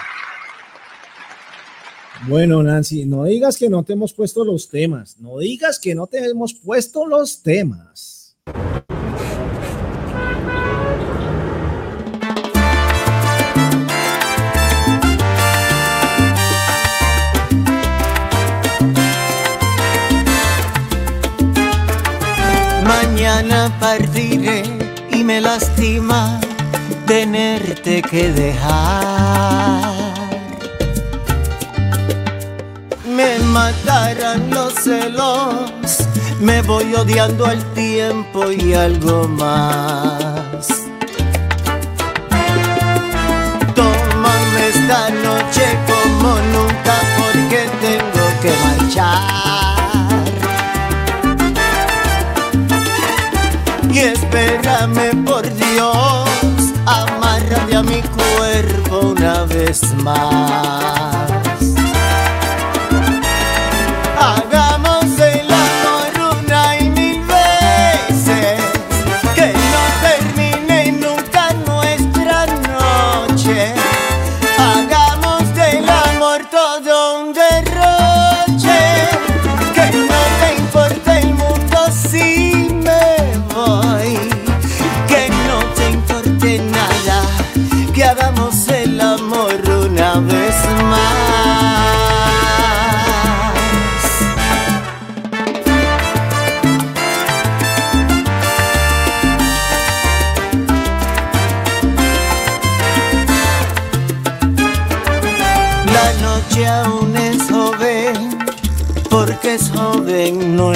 Bueno, Nancy, no digas que no te hemos puesto los temas. No digas que no te hemos puesto los temas. Mañana partiré y me lastima tenerte que dejar. Me matarán los celos, me voy odiando al tiempo y algo más. Tómame esta noche como nunca porque tengo que marchar. Y espérame por Dios irradia mi cuerpo una vez más.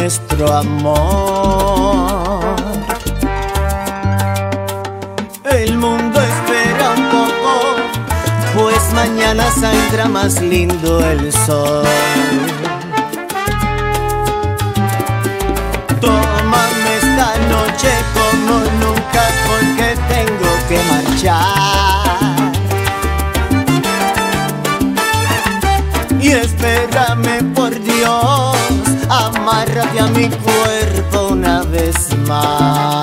nuestro amor. El mundo espera un poco, pues mañana saldrá más lindo el sol. Tómame esta noche como nunca porque tengo que marchar. Y espérame por Dios amárrate a mi cuerpo una vez más.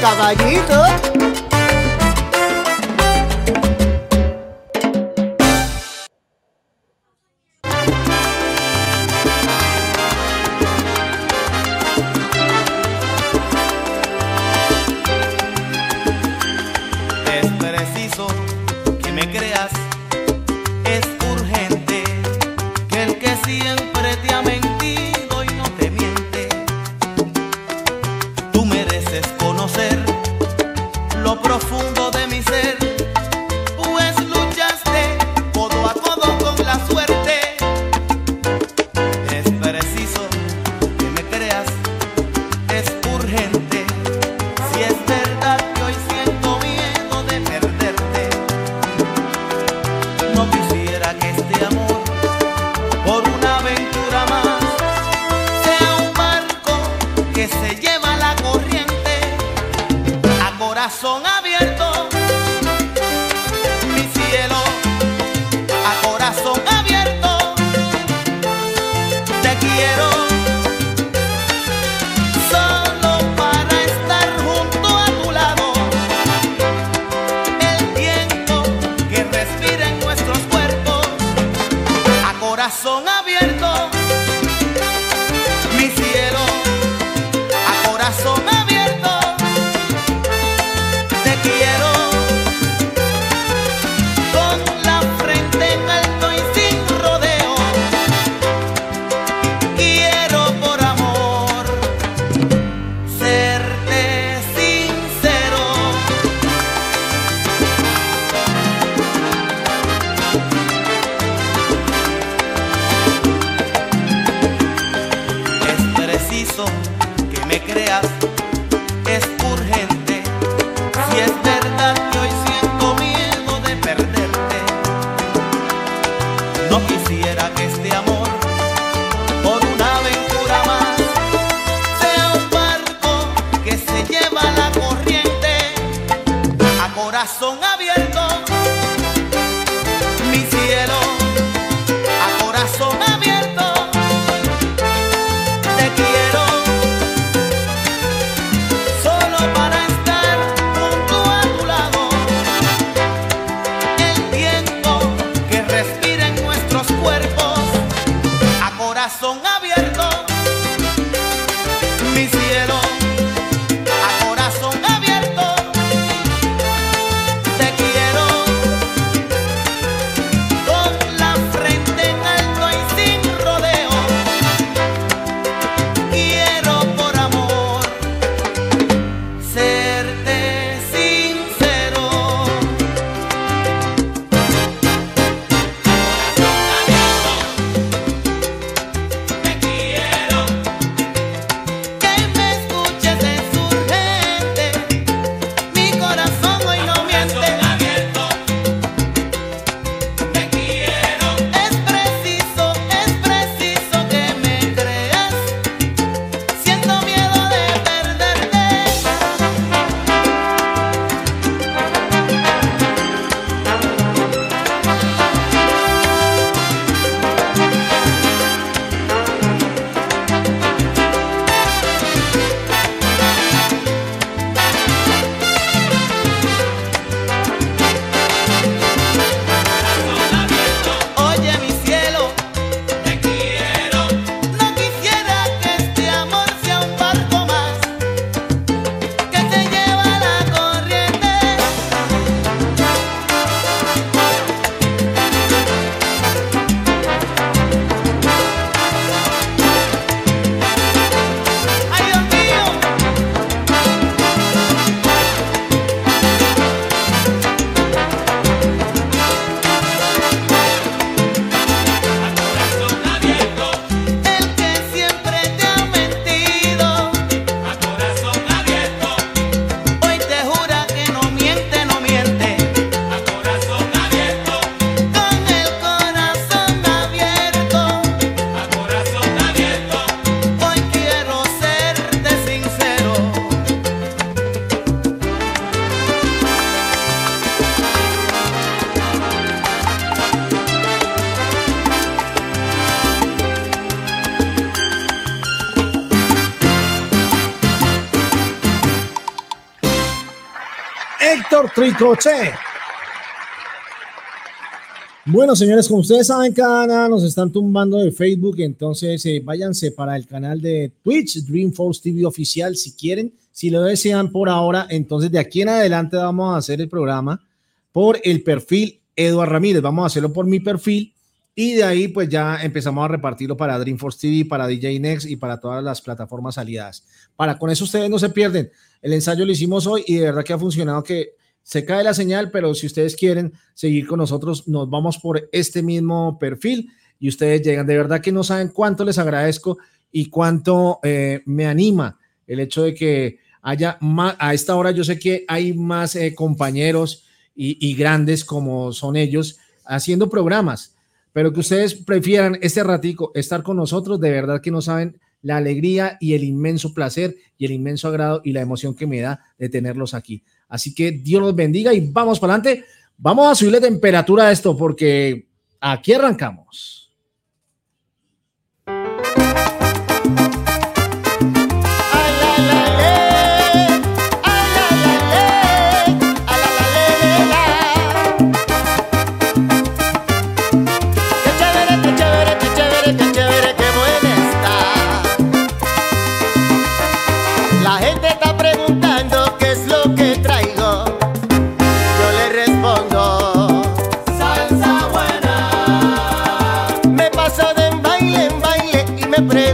cavalinho todo. Tricoche. Bueno, señores, como ustedes saben, cada nada nos están tumbando de Facebook, entonces eh, váyanse para el canal de Twitch, Dreamforce TV oficial, si quieren, si lo desean por ahora, entonces de aquí en adelante vamos a hacer el programa por el perfil Eduardo Ramírez, vamos a hacerlo por mi perfil y de ahí pues ya empezamos a repartirlo para Dreamforce TV, para DJ Next y para todas las plataformas aliadas. Para con eso ustedes no se pierden. El ensayo lo hicimos hoy y de verdad que ha funcionado que se cae la señal, pero si ustedes quieren seguir con nosotros, nos vamos por este mismo perfil y ustedes llegan. De verdad que no saben cuánto les agradezco y cuánto eh, me anima el hecho de que haya más, a esta hora yo sé que hay más eh, compañeros y, y grandes como son ellos haciendo programas, pero que ustedes prefieran este ratico estar con nosotros, de verdad que no saben la alegría y el inmenso placer y el inmenso agrado y la emoción que me da de tenerlos aquí. Así que Dios los bendiga y vamos para adelante. Vamos a subirle temperatura a esto porque aquí arrancamos. siempre.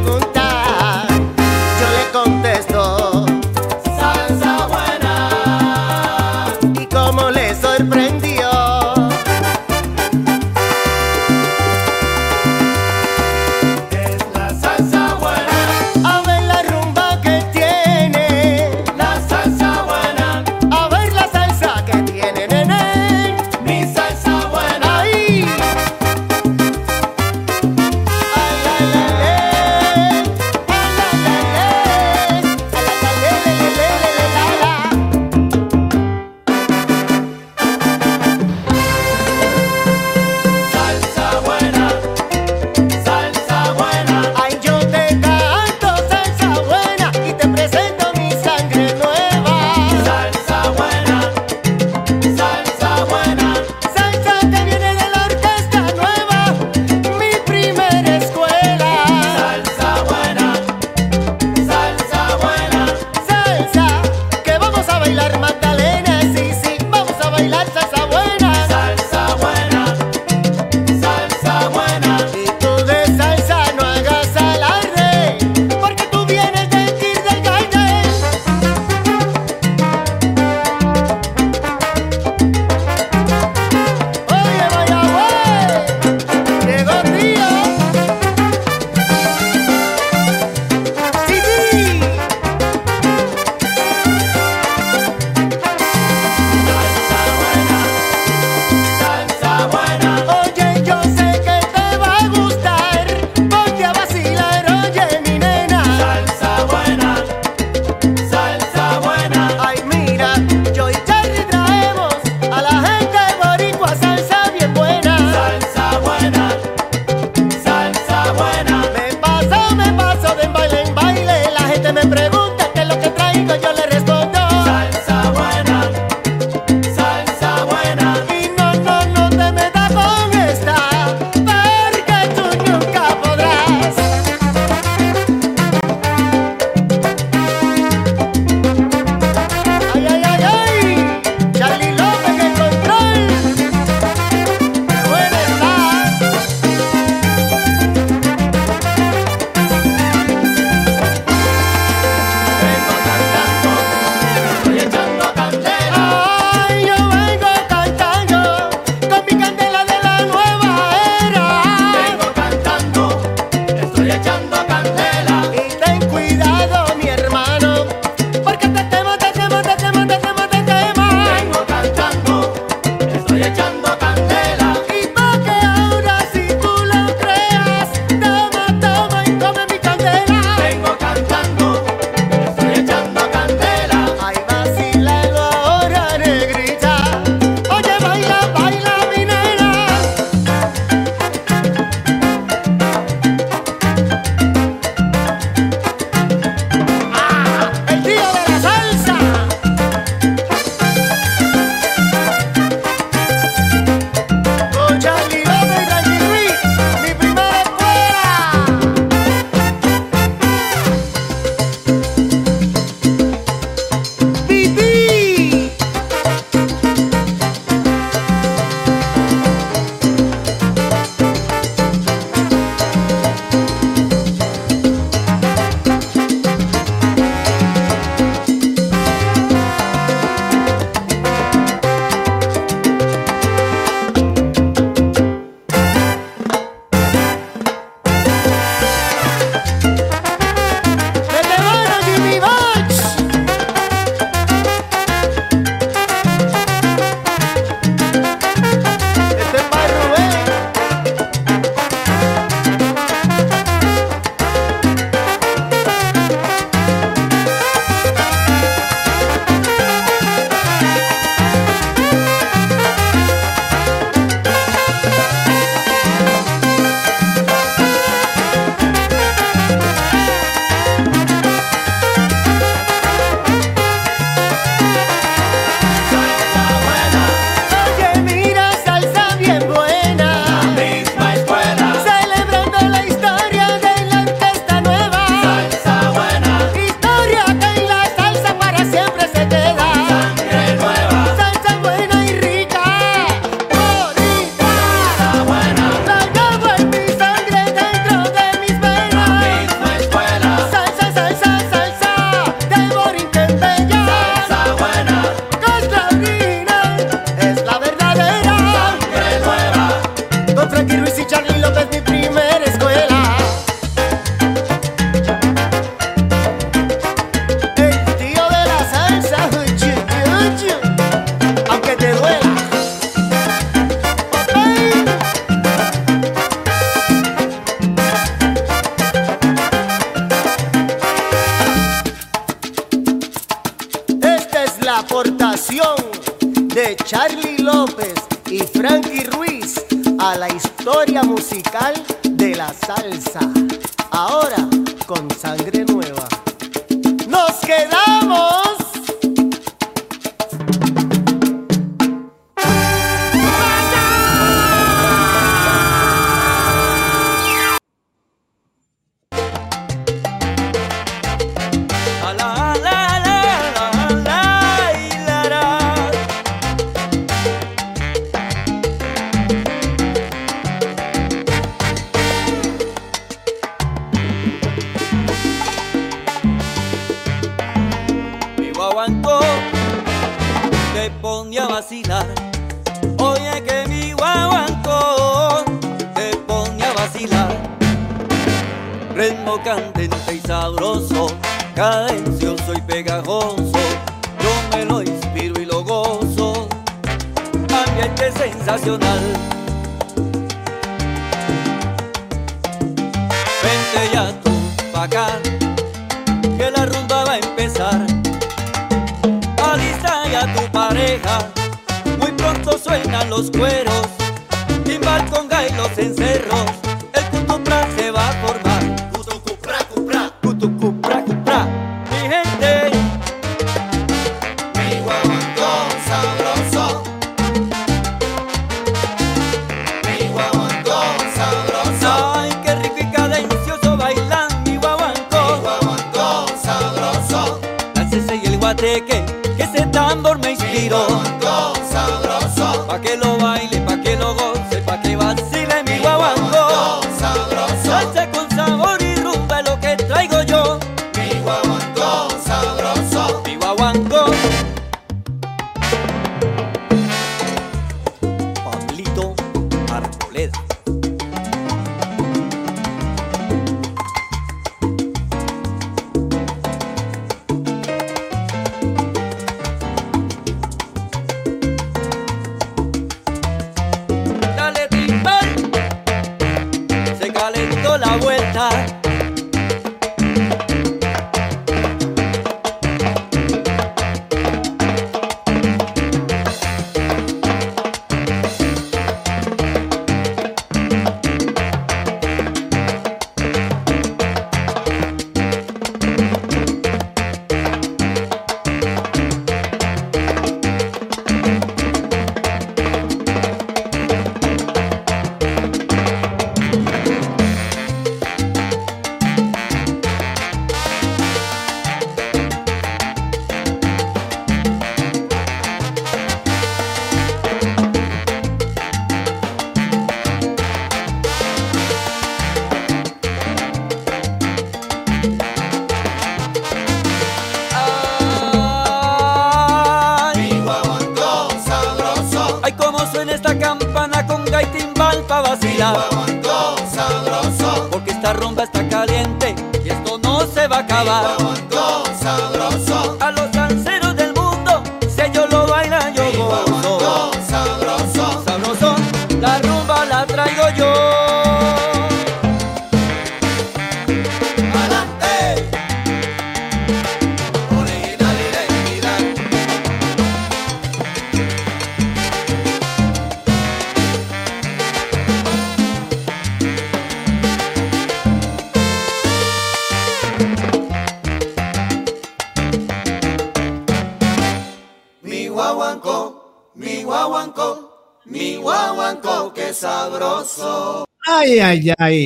Ay, ay,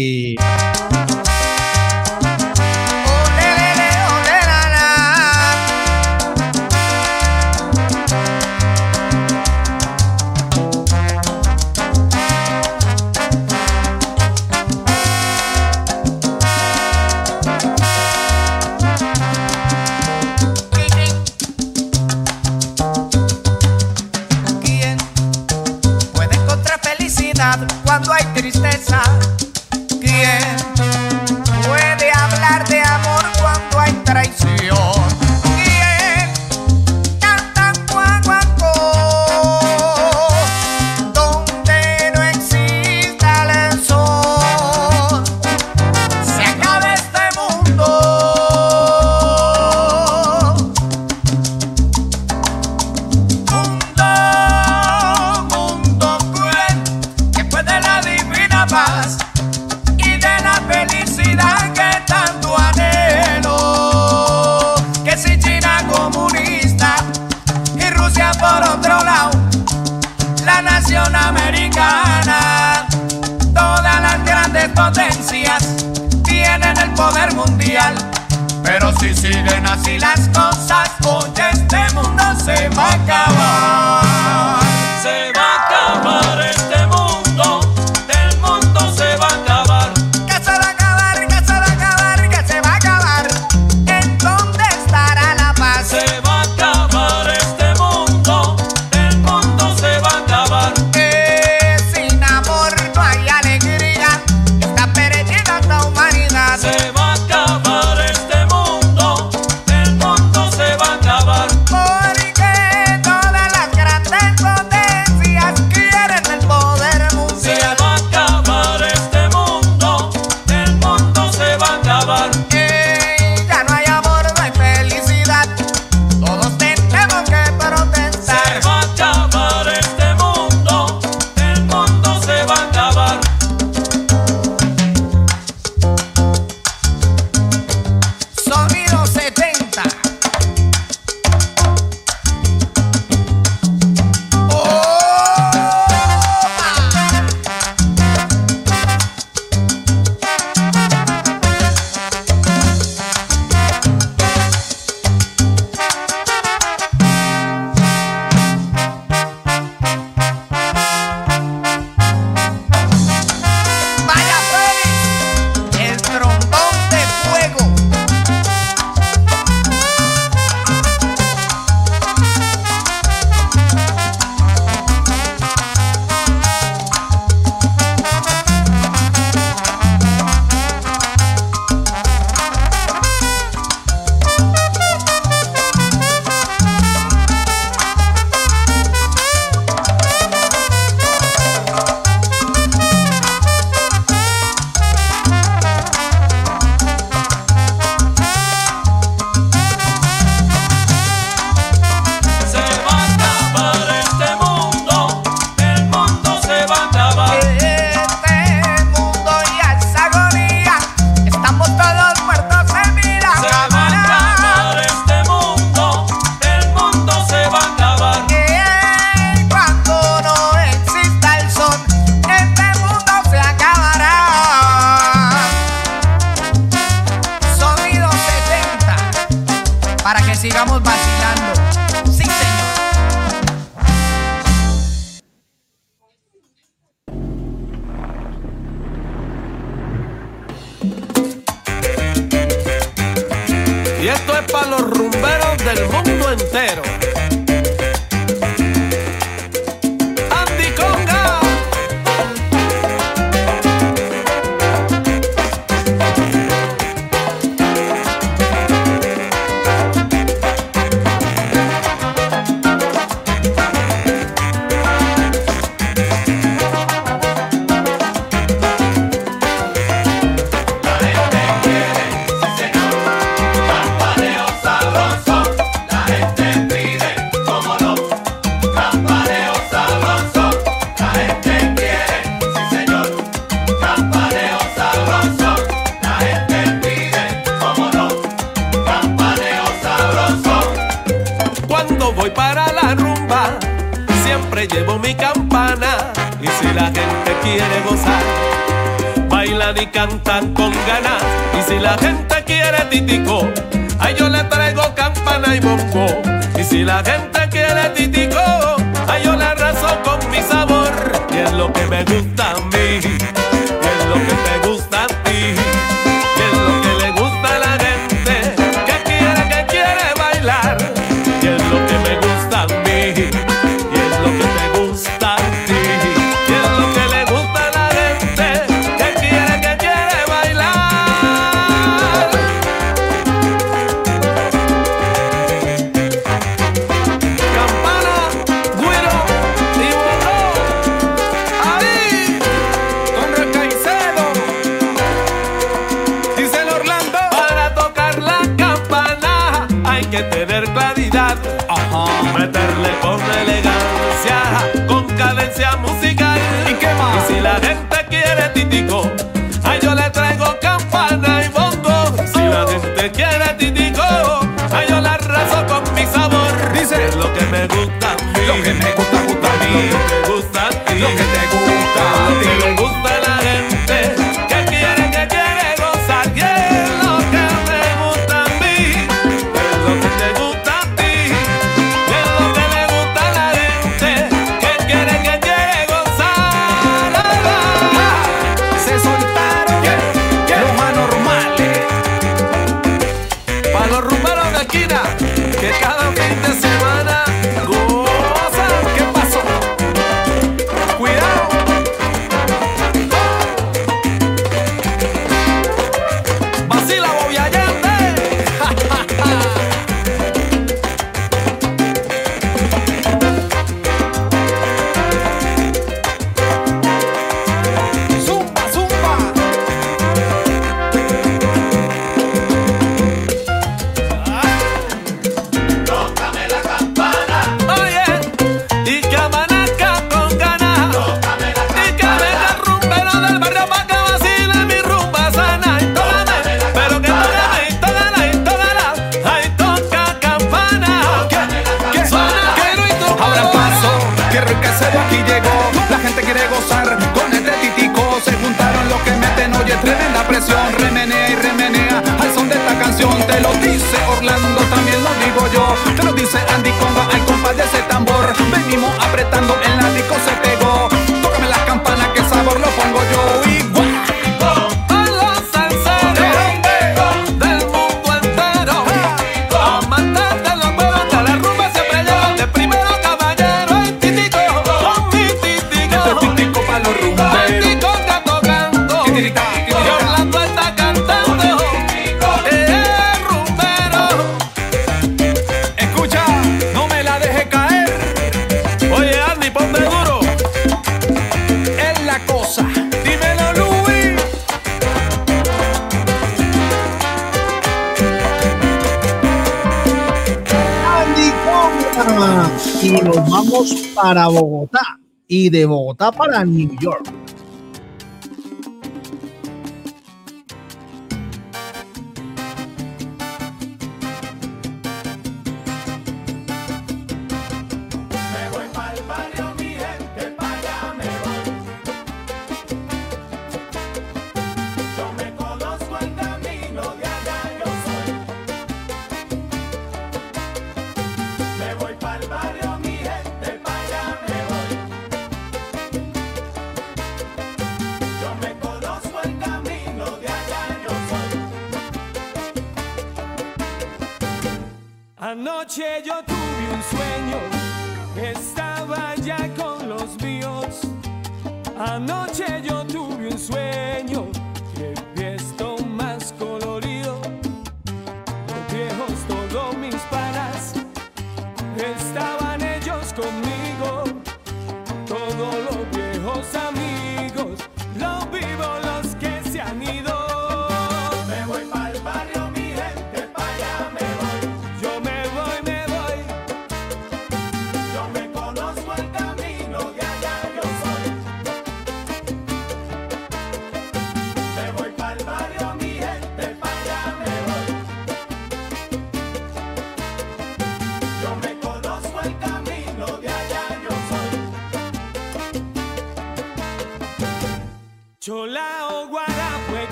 que tener claridad, Ajá. meterle por relegar. Para Bogotá. Y de Bogotá para New York.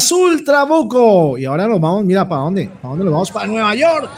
Azul Trabuco. Y ahora nos vamos, mira, ¿para dónde? ¿Para dónde nos vamos? Para Nueva York.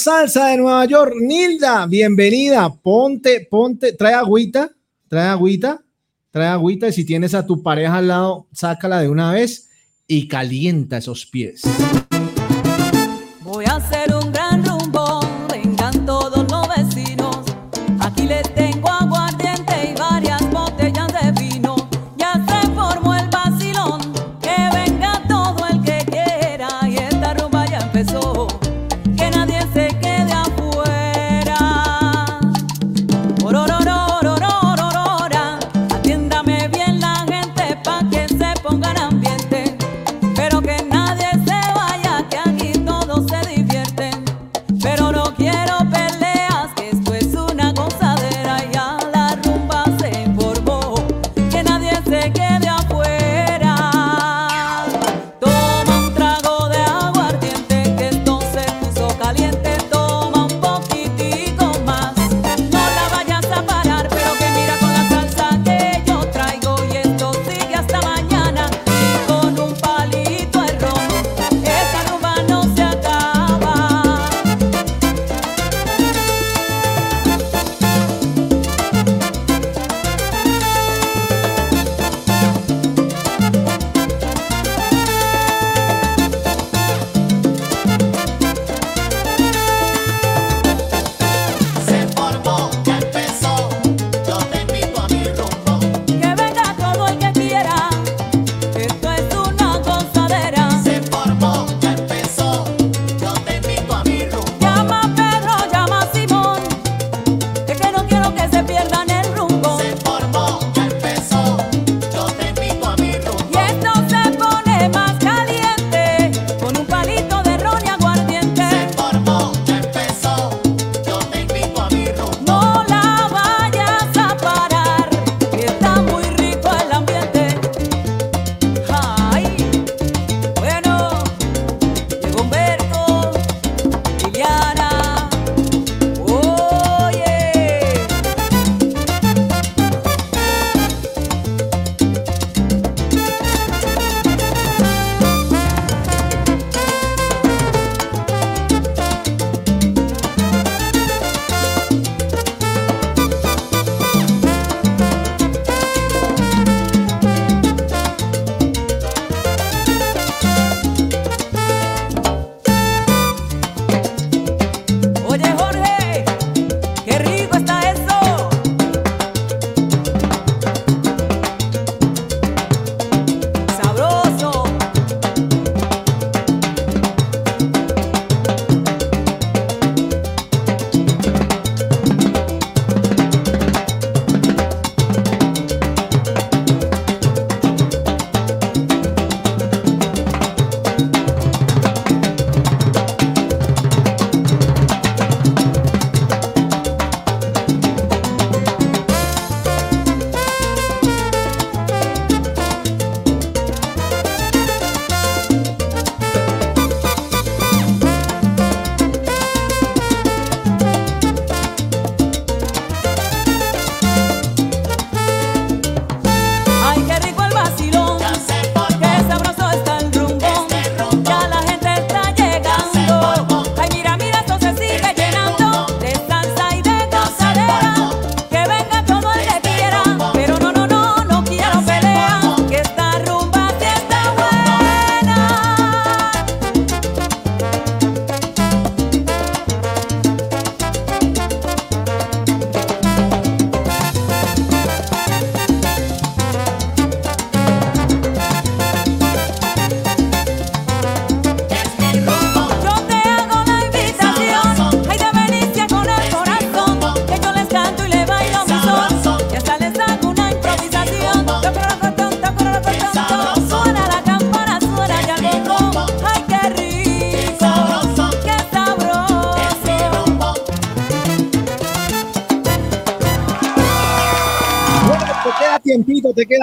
salsa de Nueva York, Nilda, bienvenida. Ponte, ponte, trae agüita, trae agüita, trae agüita. Y si tienes a tu pareja al lado, sácala de una vez y calienta esos pies.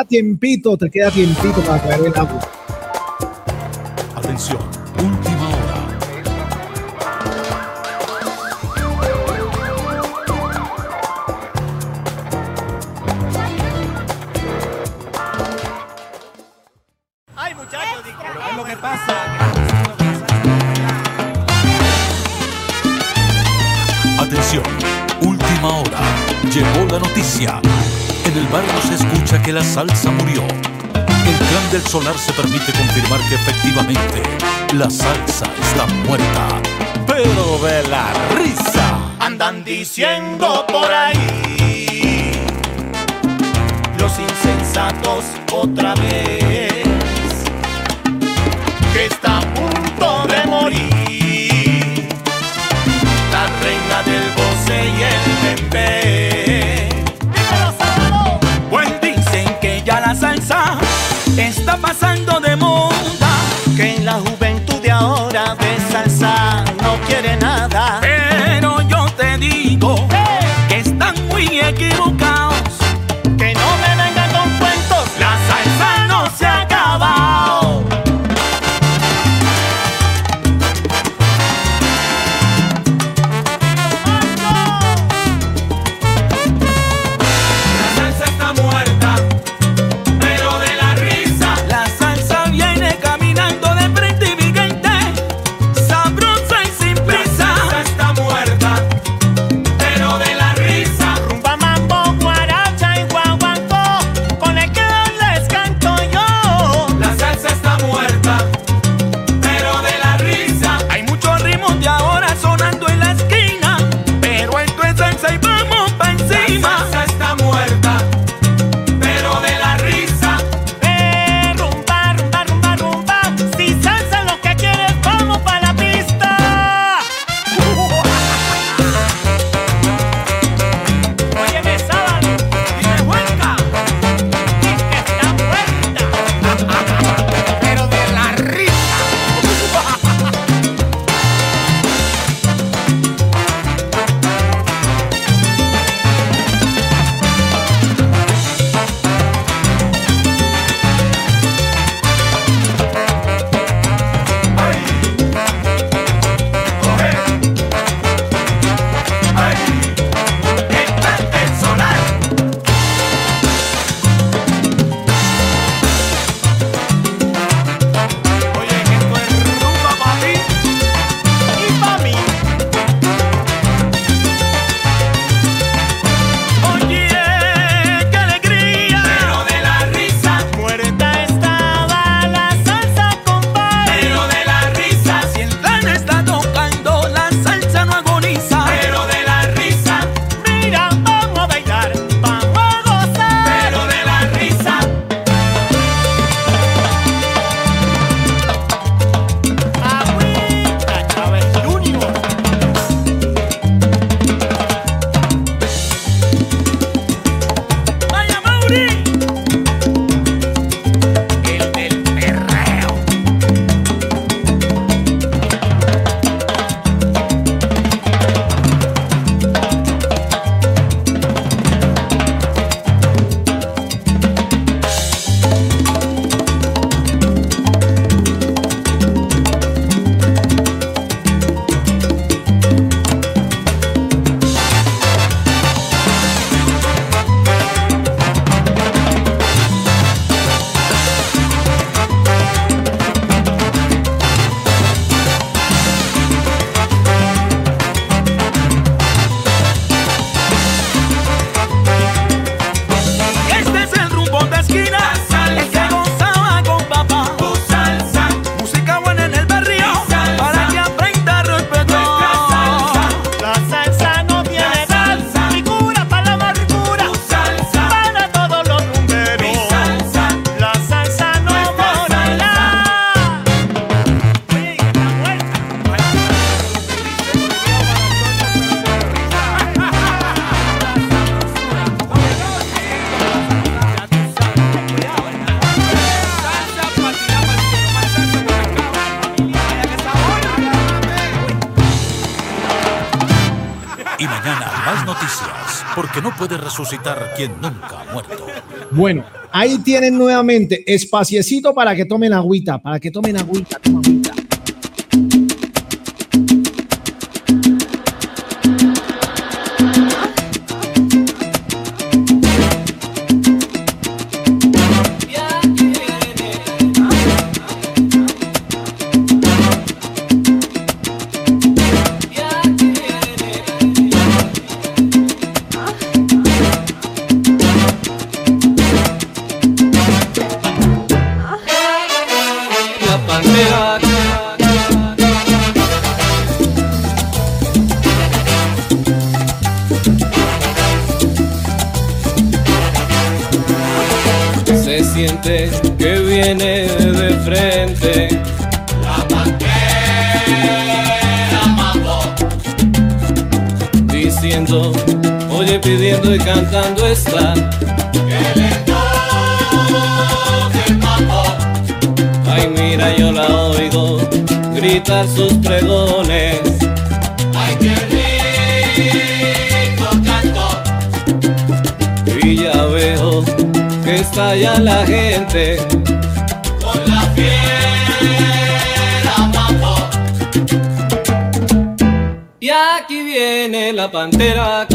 tiempito, te queda tiempito para caer el agua. Solar se permite confirmar que efectivamente la salsa está muerta, pero de la risa. Andan diciendo por ahí. Los insensatos otra vez. descansar. resucitar quien nunca ha muerto. Bueno, ahí tienen nuevamente espaciecito para que tomen agüita, para que tomen agüita. delantera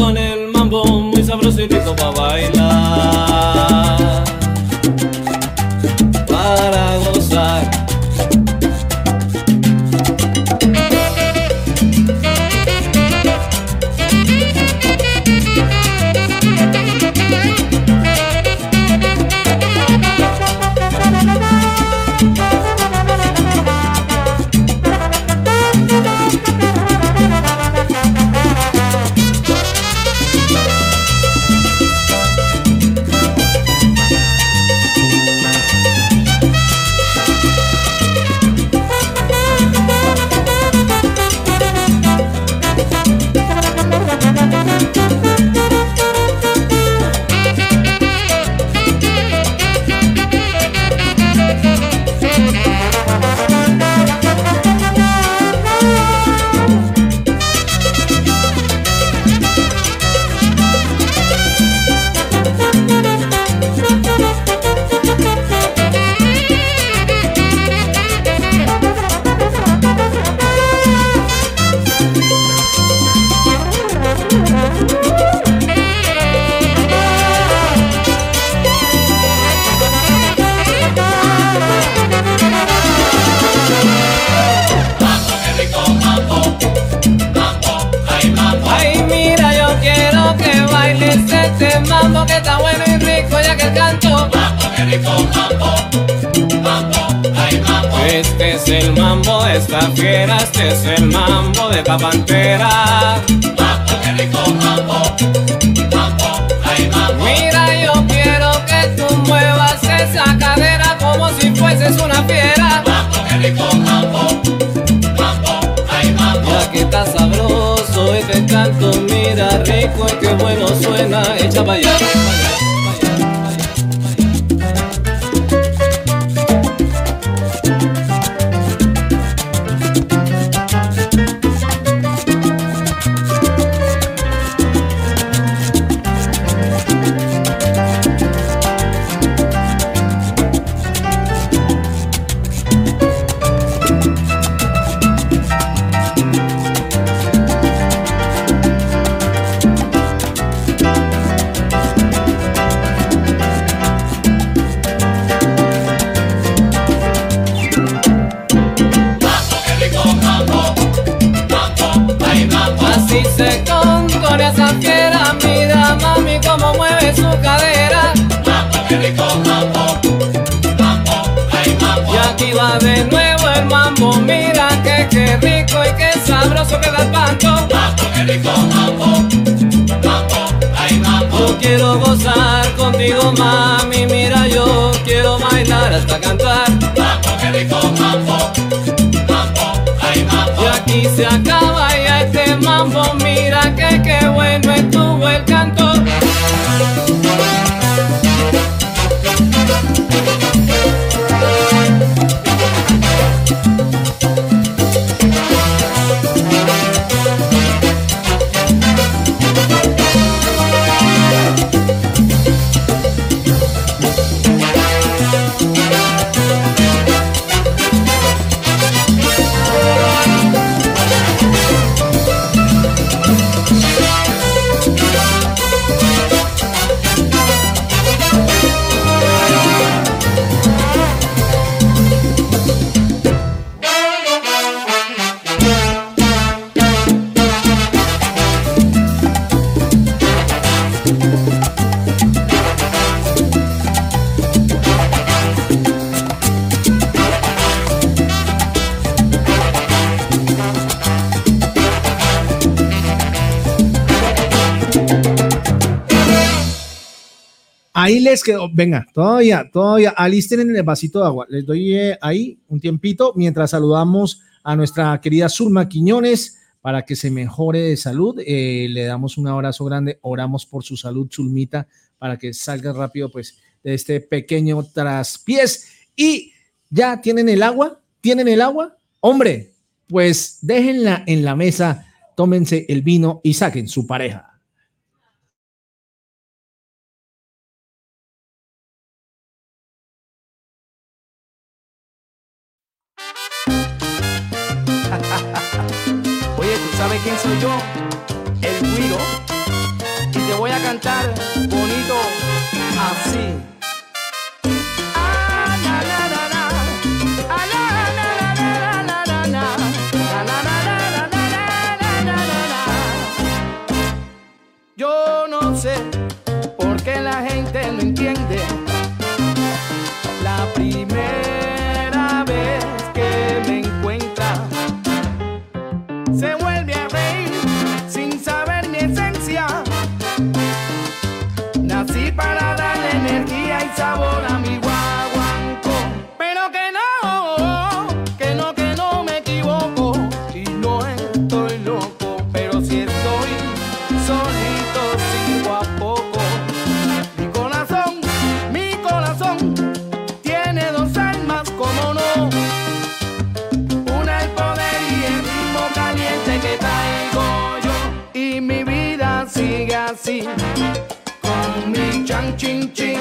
Venga, todavía, todavía. Alisten en el vasito de agua. Les doy eh, ahí un tiempito mientras saludamos a nuestra querida Zulma Quiñones para que se mejore de salud. Eh, le damos un abrazo grande. Oramos por su salud, Zulmita, para que salga rápido, pues, de este pequeño traspiés. Y ya tienen el agua, tienen el agua. Hombre, pues déjenla en la mesa, tómense el vino y saquen su pareja. ching ching.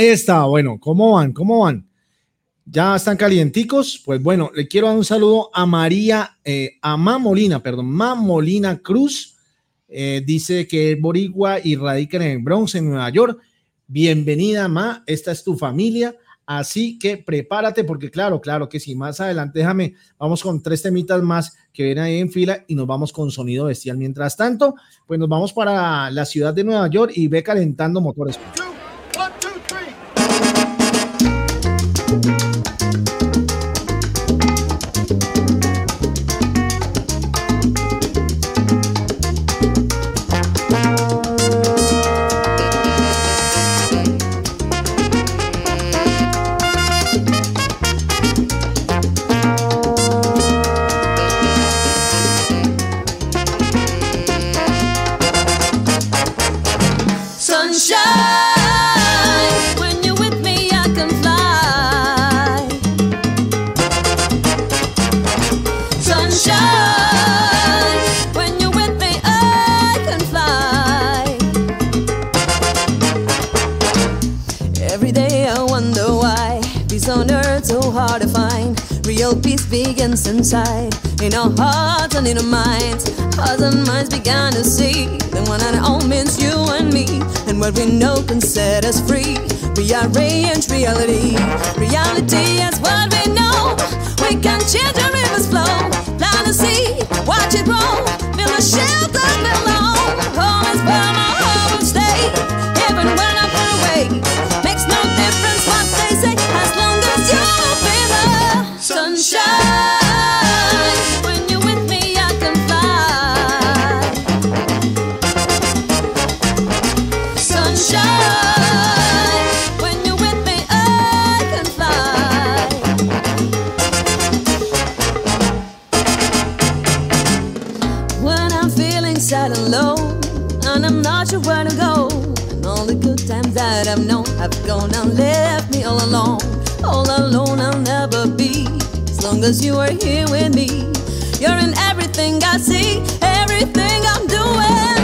Ahí está, bueno, ¿cómo van? ¿Cómo van? ¿Ya están calienticos? Pues bueno, le quiero dar un saludo a María, eh, a Ma Molina, perdón, Ma Molina Cruz. Eh, dice que es boricua y radica en el Bronx, en Nueva York. Bienvenida, Ma, esta es tu familia. Así que prepárate, porque claro, claro que si sí. más adelante, déjame, vamos con tres temitas más que vienen ahí en fila y nos vamos con sonido bestial. Mientras tanto, pues nos vamos para la ciudad de Nueva York y ve calentando motores. thank you real peace begins inside, in our hearts and in our minds. Hearts and minds began to see the one and all means you and me, and what we know can set us free. We Rearrange reality. Reality is what we know. We can change our rivers flow. Plan to see, watch it roll. to where to go. And all the good times that I've known have gone and left me all alone. All alone I'll never be, as long as you are here with me. You're in everything I see, everything I'm doing.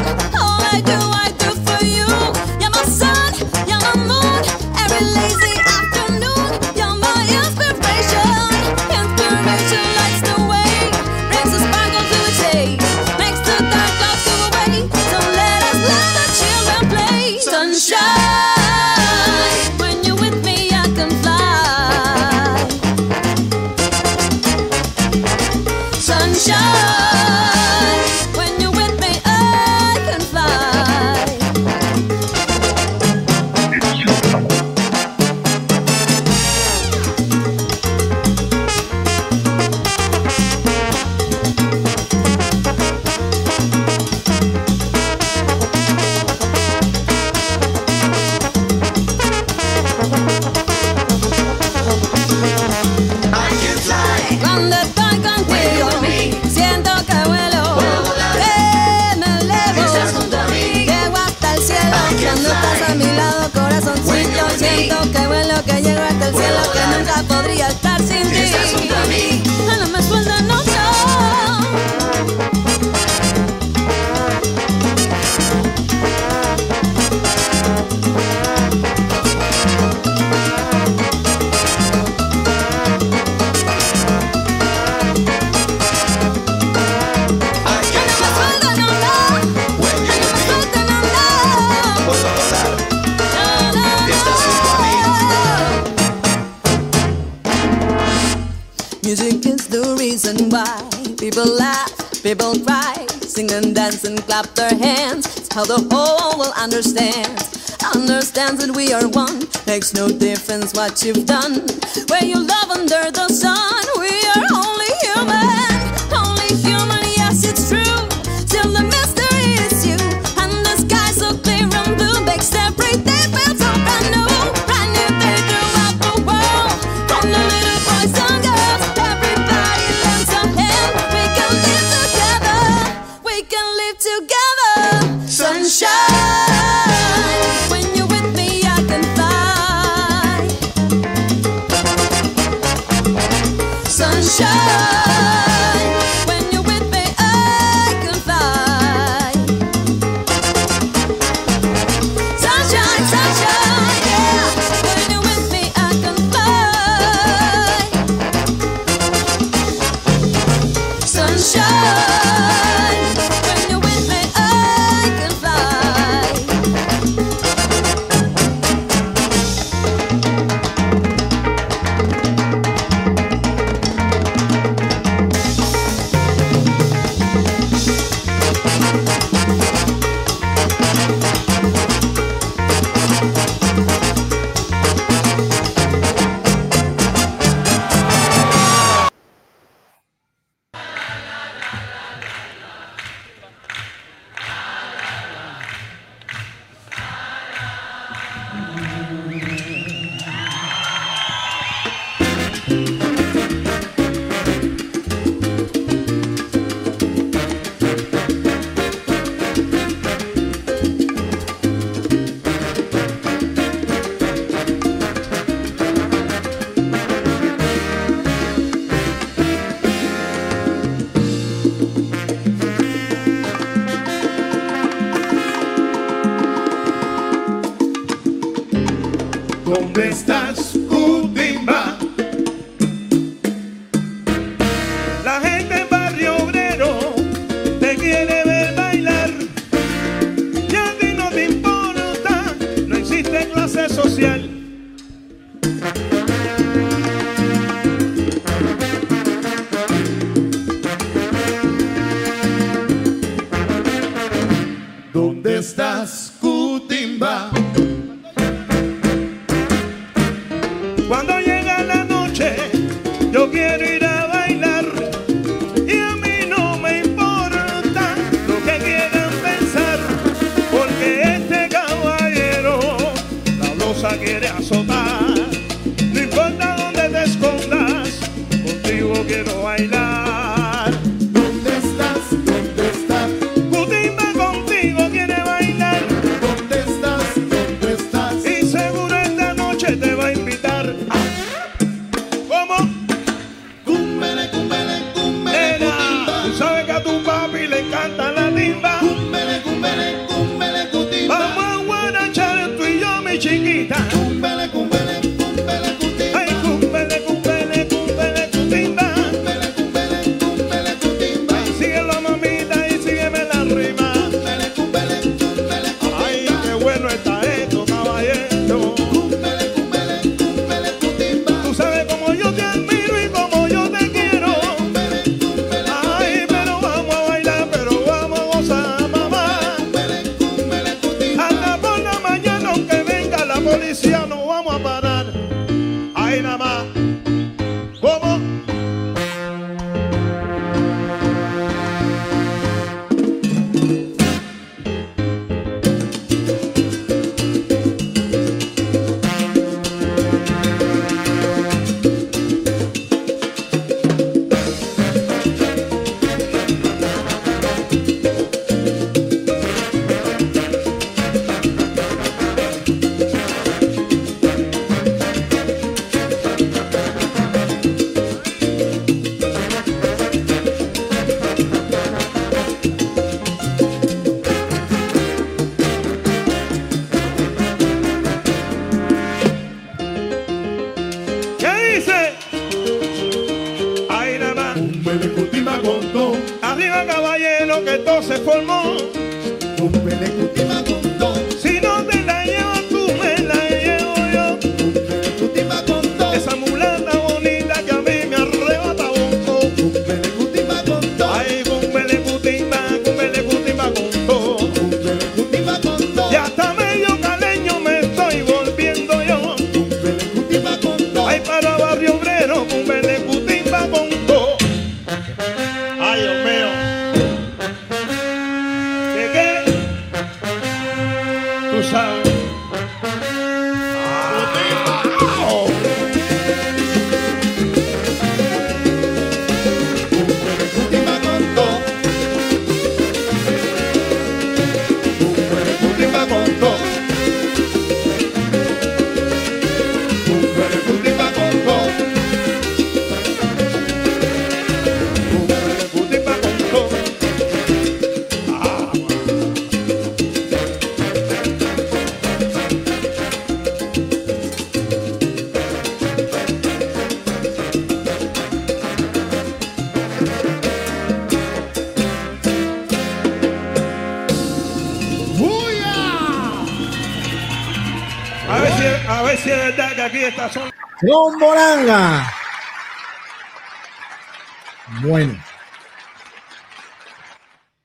makes no difference what you've done. Where you Bueno.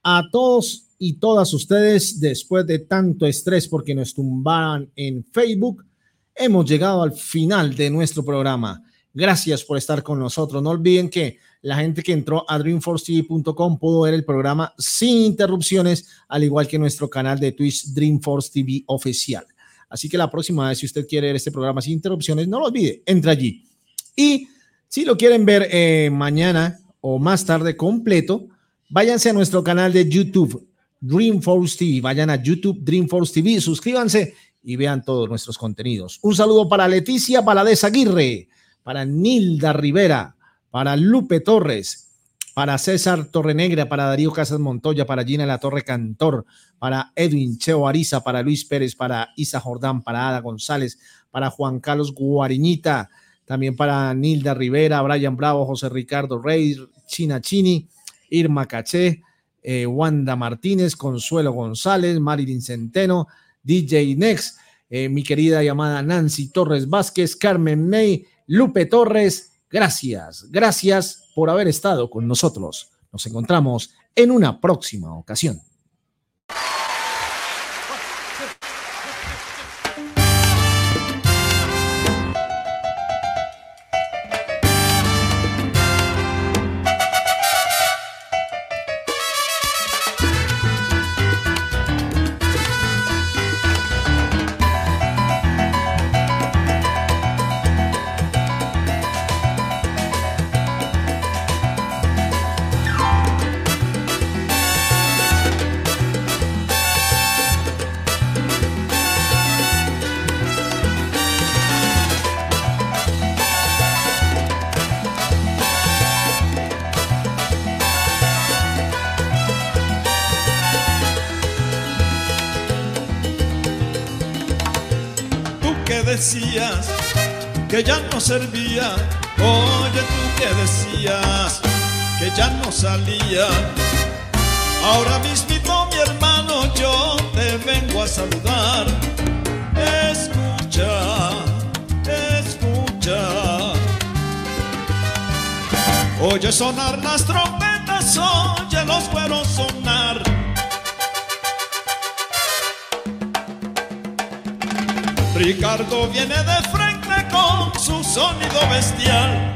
A todos y todas ustedes, después de tanto estrés porque nos tumbaran en Facebook, hemos llegado al final de nuestro programa. Gracias por estar con nosotros. No olviden que la gente que entró a dreamforcetv.com pudo ver el programa sin interrupciones, al igual que nuestro canal de Twitch Dreamforce TV oficial. Así que la próxima vez, si usted quiere ver este programa sin interrupciones, no lo olvide, entre allí. Y si lo quieren ver eh, mañana o más tarde completo, váyanse a nuestro canal de YouTube, Dreamforce TV. Vayan a YouTube Dreamforce TV, suscríbanse y vean todos nuestros contenidos. Un saludo para Leticia Paladez Aguirre, para Nilda Rivera, para Lupe Torres, para César Torrenegra, para Darío Casas Montoya, para Gina La Torre Cantor, para Edwin Cheo Ariza, para Luis Pérez, para Isa Jordán, para Ada González, para Juan Carlos Guariñita, también para Nilda Rivera, Brian Bravo, José Ricardo Rey, China Chini, Irma Caché, eh, Wanda Martínez, Consuelo González, Marilyn Centeno, DJ Next, eh, mi querida llamada Nancy Torres Vázquez, Carmen May, Lupe Torres, gracias, gracias por haber estado con nosotros. Nos encontramos en una próxima ocasión. Salía. Ahora mismito mi hermano yo te vengo a saludar. Escucha, escucha. Oye sonar las trompetas, oye los cueros sonar. Ricardo viene de frente con su sonido bestial.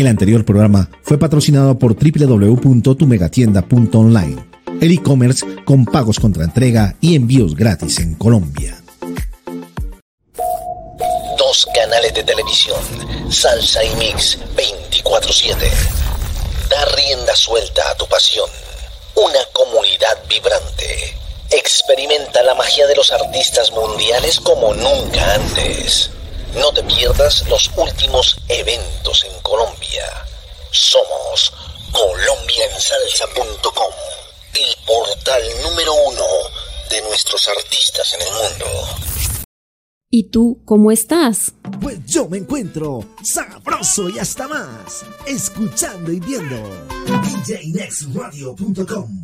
El anterior programa fue patrocinado por www.tumegatienda.online, el e-commerce con pagos contra entrega y envíos gratis en Colombia. Dos canales de televisión, Salsa y Mix 24/7. Da rienda suelta a tu pasión. Una comunidad vibrante. Experimenta la magia de los artistas mundiales como nunca antes. No te pierdas los últimos eventos número uno de nuestros artistas en el mundo. ¿Y tú cómo estás? Pues yo me encuentro sabroso y hasta más, escuchando y viendo djnextradio.com.